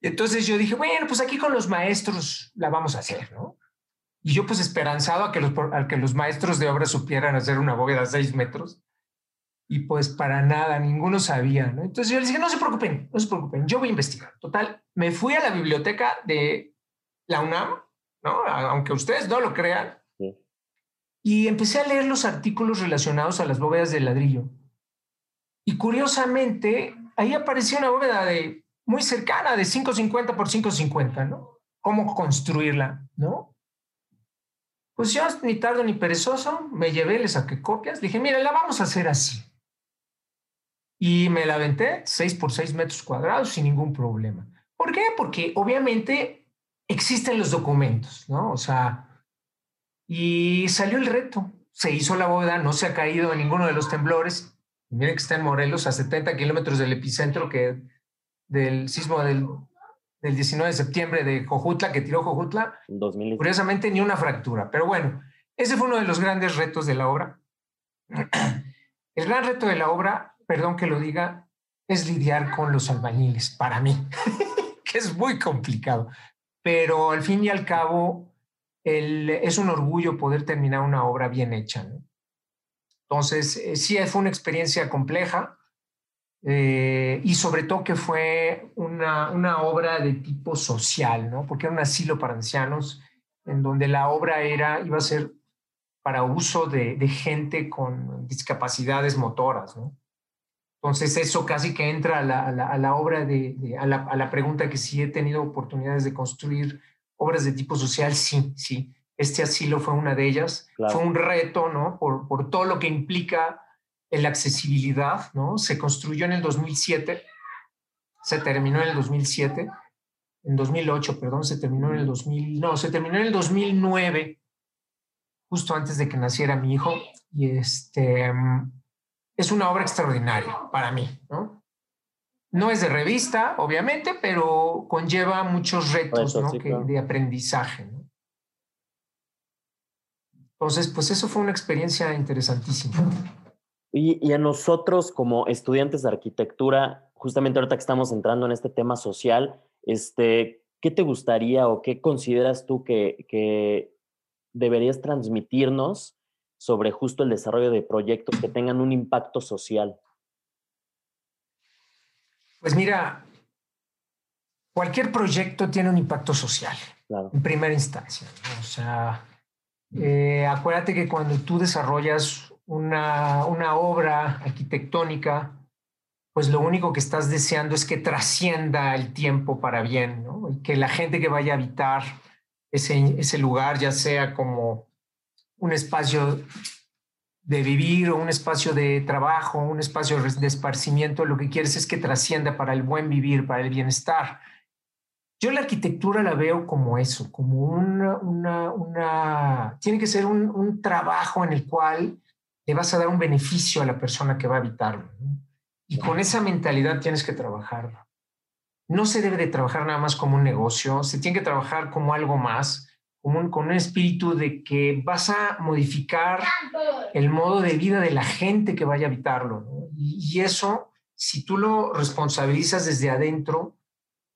Y entonces yo dije, bueno, pues aquí con los maestros la vamos a hacer, ¿no? Y yo pues esperanzado a que los, a que los maestros de obra supieran hacer una bóveda de 6 metros. Y pues para nada, ninguno sabía, ¿no? Entonces yo les dije, no se preocupen, no se preocupen, yo voy a investigar. Total, me fui a la biblioteca de la UNAM, ¿no? Aunque ustedes no lo crean. Y empecé a leer los artículos relacionados a las bóvedas de ladrillo. Y curiosamente, ahí apareció una bóveda de muy cercana, de 550 por 550, ¿no? Cómo construirla, ¿no? Pues yo ni tardo ni perezoso, me llevé, le saqué copias, dije, mira, la vamos a hacer así. Y me la aventé 6 por 6 metros cuadrados sin ningún problema. ¿Por qué? Porque obviamente existen los documentos, ¿no? O sea, y salió el reto, se hizo la bóveda, no se ha caído en ninguno de los temblores. Miren que está en Morelos, a 70 kilómetros del epicentro que del sismo del, del 19 de septiembre de Jojutla, que tiró Jojutla. Curiosamente, ni una fractura. Pero bueno, ese fue uno de los grandes retos de la obra. El gran reto de la obra, perdón que lo diga, es lidiar con los albañiles, para mí, que es muy complicado. Pero al fin y al cabo, es un orgullo poder terminar una obra bien hecha. Entonces, eh, sí, fue una experiencia compleja eh, y sobre todo que fue una, una, obra de tipo social, ¿no? porque era un asilo para ancianos en donde la obra era, iba a ser para uso de, gente con discapacidades motoras. ¿no? Entonces, eso casi que entra a la, a la, obra, de, a, la, a la pregunta que si he tenido oportunidades de construir obras de tipo social, sí, sí. Este asilo fue una de ellas. Fue un reto, ¿no? Por, por todo lo que implica la accesibilidad, ¿no? Se construyó en el 2007, se terminó en el 2007, en 2008, perdón, se terminó en el 2000, no, se terminó en el 2009, justo antes de que naciera mi hijo, y este, es una obra extraordinaria para mí, ¿no? No es de revista, obviamente, pero conlleva muchos retos de aprendizaje. Entonces, pues eso fue una experiencia interesantísima. Y, a nosotros como estudiantes de arquitectura, justamente ahorita que estamos entrando en este tema social, este, ¿qué te gustaría o qué consideras tú que, que deberías transmitirnos sobre justo el desarrollo de proyectos que tengan un impacto social? Pues mira, cualquier proyecto tiene un impacto social, en primera instancia. O sea, eh, acuérdate que cuando tú desarrollas una, una obra arquitectónica, pues lo único que estás deseando es que trascienda el tiempo para bien, ¿no? Y que la gente que vaya a habitar ese, ese lugar, ya sea como un espacio de vivir o un espacio de trabajo, un espacio de esparcimiento, lo que quieres es que trascienda para el buen vivir, para el bienestar. Yo la arquitectura la veo como eso, como una, una, una tiene que ser un, un, trabajo en el cual le vas a dar un beneficio a la persona que va a habitarlo. Y con esa mentalidad tienes que trabajarlo. No se debe de trabajar nada más como un negocio, se tiene que trabajar como algo más con un espíritu de que vas a modificar el modo de vida de la gente que vaya a habitarlo. Y, eso, si tú lo responsabilizas desde adentro,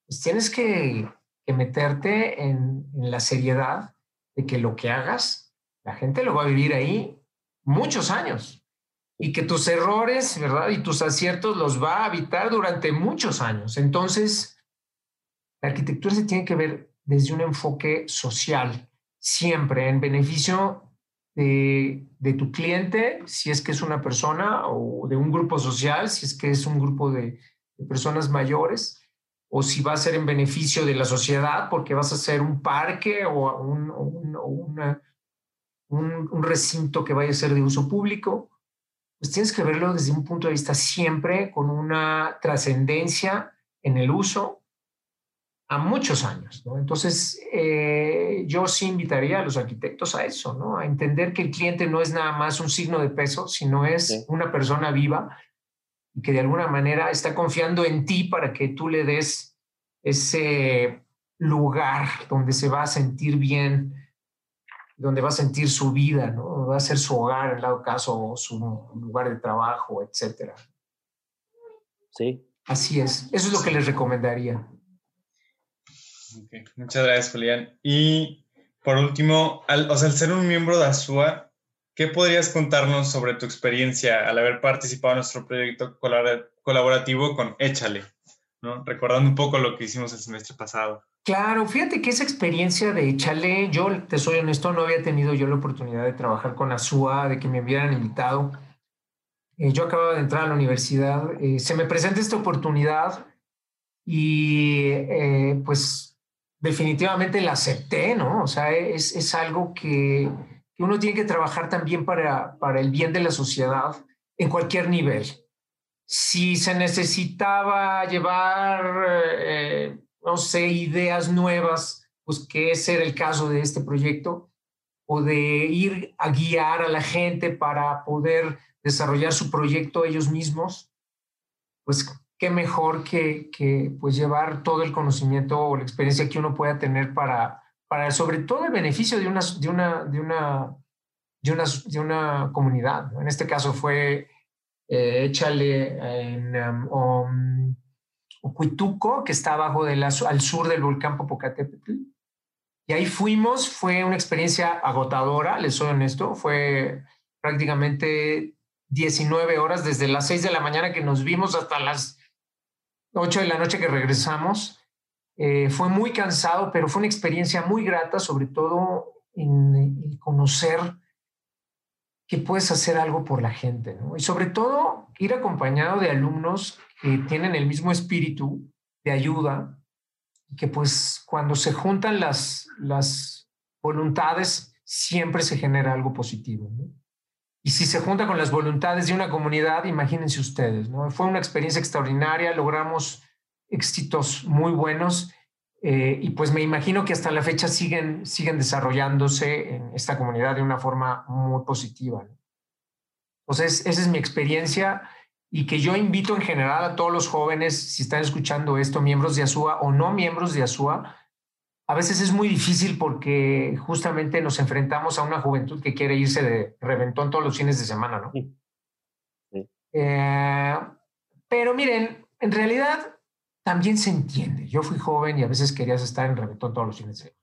pues tienes que, meterte en, en, la seriedad de que lo que hagas, la gente lo va a vivir ahí muchos años. Y que tus errores, ¿verdad? Y tus aciertos los va a habitar durante muchos años. Entonces, la arquitectura se tiene que ver desde un enfoque social, siempre en beneficio de, tu cliente, si es que es una persona, o de un grupo social, si es que es un grupo de, personas mayores, o si va a ser en beneficio de la sociedad, porque vas a ser un parque o un, un recinto que vaya a ser de uso público, pues tienes que verlo desde un punto de vista siempre con una trascendencia en el uso a muchos años. ¿no? Entonces, eh, yo sí invitaría a los arquitectos a eso, ¿no? a entender que el cliente no es nada más un signo de peso, sino es una persona viva y que de alguna manera está confiando en ti para que tú le des ese lugar donde se va a sentir bien, donde va a sentir su vida, ¿no? va a ser su hogar, en dado caso, su lugar de trabajo, etcétera. Sí. Así es. Eso es lo que les recomendaría. Muchas gracias, Julián. Y por último, al, o sea, al ser un miembro de ASUA, ¿qué podrías contarnos sobre tu experiencia al haber participado en nuestro proyecto colaborativo con Échale? ¿no? Recordando un poco lo que hicimos el semestre pasado. Claro, fíjate que esa experiencia de Échale, yo te soy honesto, no había tenido yo la oportunidad de trabajar con ASUA, de que me hubieran invitado. Eh, yo acababa de entrar a la universidad, eh, se me presenta esta oportunidad y eh, pues definitivamente la acepté, ¿no? O sea, es, es algo que, uno tiene que trabajar también para, para el bien de la sociedad en cualquier nivel. Si se necesitaba llevar, eh, no sé, ideas nuevas, pues que ese era el caso de este proyecto, o de ir a guiar a la gente para poder desarrollar su proyecto ellos mismos, pues qué mejor que, que pues llevar todo el conocimiento o la experiencia que uno pueda tener para, para sobre todo el beneficio de una, de una, de una, de una, de una comunidad. En este caso fue eh, Échale en um, Ocuituco, que está abajo de la, al sur del volcán Popocatépetl. Y ahí fuimos, fue una experiencia agotadora, les soy honesto, fue prácticamente 19 horas desde las 6 de la mañana que nos vimos hasta las 8 de la noche que regresamos. Eh, fue muy cansado, pero fue una experiencia muy grata, sobre todo en, conocer que puedes hacer algo por la gente, ¿no? Y sobre todo ir acompañado de alumnos que tienen el mismo espíritu de ayuda, que pues cuando se juntan las, las voluntades, siempre se genera algo positivo. ¿no? Y si se junta con las voluntades de una comunidad, imagínense ustedes, ¿no? Fue una experiencia extraordinaria, logramos éxitos muy buenos eh, y pues me imagino que hasta la fecha siguen, siguen desarrollándose en esta comunidad de una forma muy positiva. Entonces, esa es mi experiencia y que yo invito en general a todos los jóvenes, si están escuchando esto, miembros de ASUA o no miembros de ASUA, a veces es muy difícil porque justamente nos enfrentamos a una juventud que quiere irse de reventón todos los fines de semana, ¿no? Eh, pero miren, en realidad también se entiende. Yo fui joven y a veces querías estar en reventón todos los fines de semana.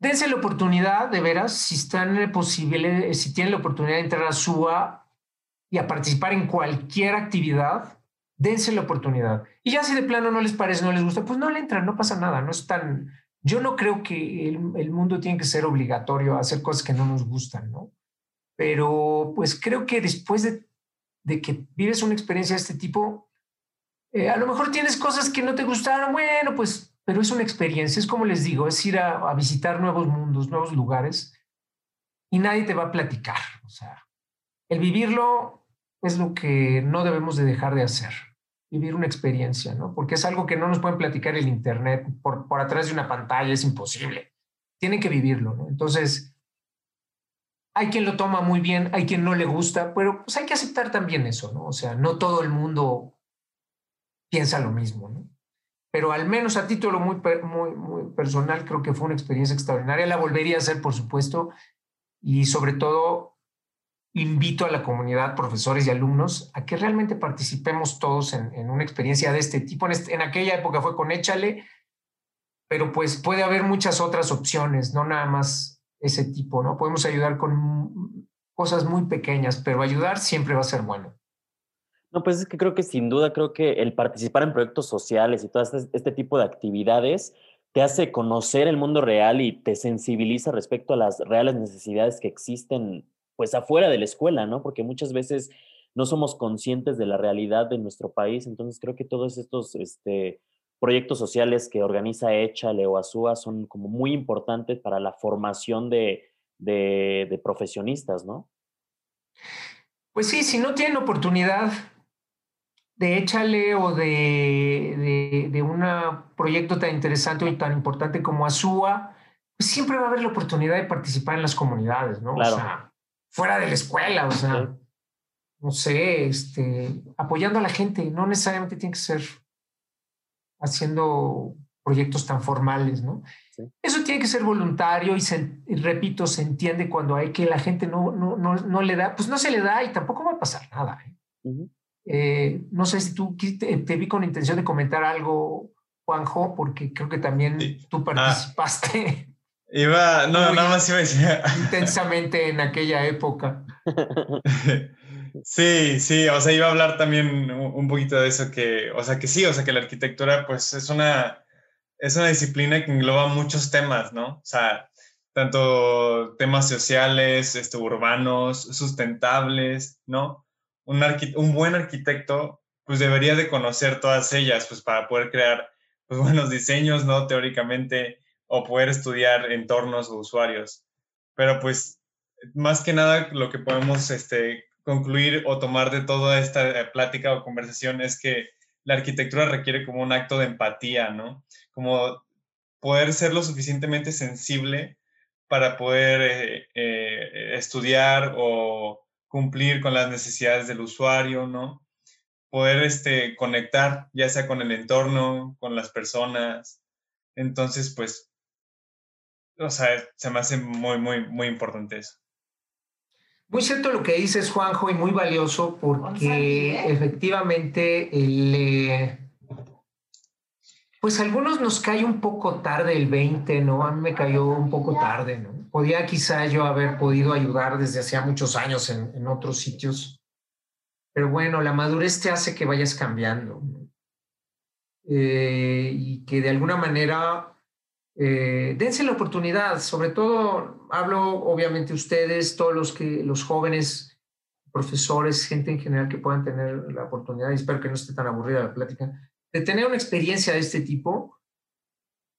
Dense la oportunidad, de veras, si están posible, si tienen la oportunidad de entrar a SUA y a participar en cualquier actividad, dense la oportunidad. Y ya si de plano no les parece, no les gusta, pues no le entran, no pasa nada, no es tan... Yo no creo que el, mundo tiene que ser obligatorio a hacer cosas que no nos gustan, ¿no? Pero pues creo que después de, que vives una experiencia de este tipo, eh, a lo mejor tienes cosas que no te gustaron, bueno, pues, pero es una experiencia, es como les digo, es ir a, a visitar nuevos mundos, nuevos lugares, y nadie te va a platicar. O sea, el vivirlo es lo que no debemos de dejar de hacer vivir una experiencia, ¿no? Porque es algo que no nos pueden platicar el Internet por, por atrás de una pantalla, es imposible. Tienen que vivirlo, ¿no? Entonces, hay quien lo toma muy bien, hay quien no le gusta, pero pues hay que aceptar también eso, ¿no? O sea, no todo el mundo piensa lo mismo, ¿no? Pero al menos a título muy, muy, muy personal, creo que fue una experiencia extraordinaria. La volvería a hacer, por supuesto, y sobre todo invito a la comunidad, profesores y alumnos, a que realmente participemos todos en, una experiencia de este tipo. En, aquella época fue con Échale, pero pues puede haber muchas otras opciones, no nada más ese tipo, ¿no? Podemos ayudar con cosas muy pequeñas, pero ayudar siempre va a ser bueno. No, pues es que creo que sin duda, creo que el participar en proyectos sociales y todo este, este tipo de actividades te hace conocer el mundo real y te sensibiliza respecto a las reales necesidades que existen pues afuera de la escuela, ¿no? Porque muchas veces no somos conscientes de la realidad de nuestro país, entonces creo que todos estos este, proyectos sociales que organiza Échale o Azúa son como muy importantes para la formación de, de, profesionistas, ¿no? Pues sí, si no tienen oportunidad de Échale o de, de, un proyecto tan interesante y tan importante como Azúa, pues siempre va a haber la oportunidad de participar en las comunidades, ¿no? Claro fuera de la escuela, o sea, no sé, este, apoyando a la gente, no necesariamente tiene que ser haciendo proyectos tan formales, ¿no? Eso tiene que ser voluntario y, repito, se entiende cuando hay que la gente no, no, no, no, le da, pues no se le da y tampoco va a pasar nada. ¿eh? Eh, no sé si tú te, vi con intención de comentar algo, Juanjo, porque creo que también tú ah. participaste. Iba, no, nada más iba a decir. Intensamente en aquella época. Sí, sí, o sea, iba a hablar también un poquito de eso que, o sea, que sí, o sea, que la arquitectura pues es una, es una disciplina que engloba muchos temas, ¿no? O sea, tanto temas sociales, este, urbanos, sustentables, ¿no? Un, un buen arquitecto pues debería de conocer todas ellas, pues para poder crear pues buenos diseños, ¿no? Teóricamente, o poder estudiar entornos o usuarios. Pero pues, más que nada, lo que podemos este, concluir o tomar de toda esta eh, plática o conversación es que la arquitectura requiere como un acto de empatía, ¿no? Como poder ser lo suficientemente sensible para poder eh, eh, estudiar o cumplir con las necesidades del usuario, ¿no? Poder este, conectar, ya sea con el entorno, con las personas. Entonces, pues, o sea, se me hace muy, muy, muy importante eso. Muy cierto lo que dices, Juanjo, y muy valioso porque efectivamente le... Pues a algunos nos cae un poco tarde el 20, ¿no? A mí me cayó un poco tarde, ¿no? Podía quizá yo haber podido ayudar desde hacía muchos años en, otros sitios, pero bueno, la madurez te hace que vayas cambiando eh, y que de alguna manera eh, dense la oportunidad, sobre todo hablo obviamente ustedes, todos los que los jóvenes, profesores, gente en general que puedan tener la oportunidad, y espero que no esté tan aburrida la plática, de tener una experiencia de este tipo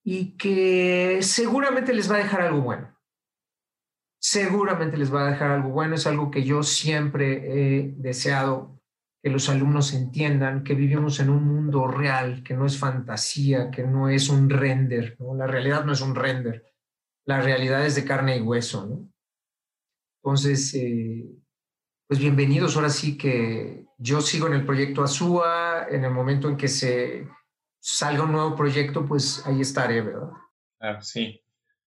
y que seguramente les va a dejar algo bueno. Seguramente les va a dejar algo bueno, es algo que yo siempre he deseado que los alumnos entiendan que vivimos en un mundo real, que no es fantasía, que no es un render, ¿no? La realidad no es un render, la realidad es de carne y hueso, ¿no? Entonces, eh, pues bienvenidos, ahora sí que yo sigo en el proyecto Azúa, en el momento en que se salga un nuevo proyecto, pues ahí estaré, ¿verdad? Claro, sí.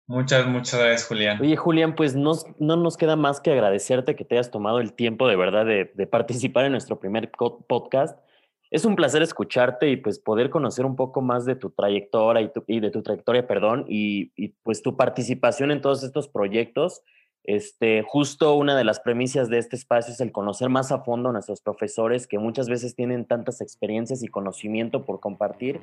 Muchas, muchas gracias, Julián. Oye, Julián, pues no nos queda más que agradecerte que te hayas tomado el tiempo de verdad de, participar en nuestro primer podcast. Es un placer escucharte y pues poder conocer un poco más de tu trayectoria y, de tu trayectoria, perdón, y, pues tu participación en todos estos proyectos. Este, justo una de las premisas de este espacio es el conocer más a fondo a nuestros profesores que muchas veces tienen tantas experiencias y conocimiento por compartir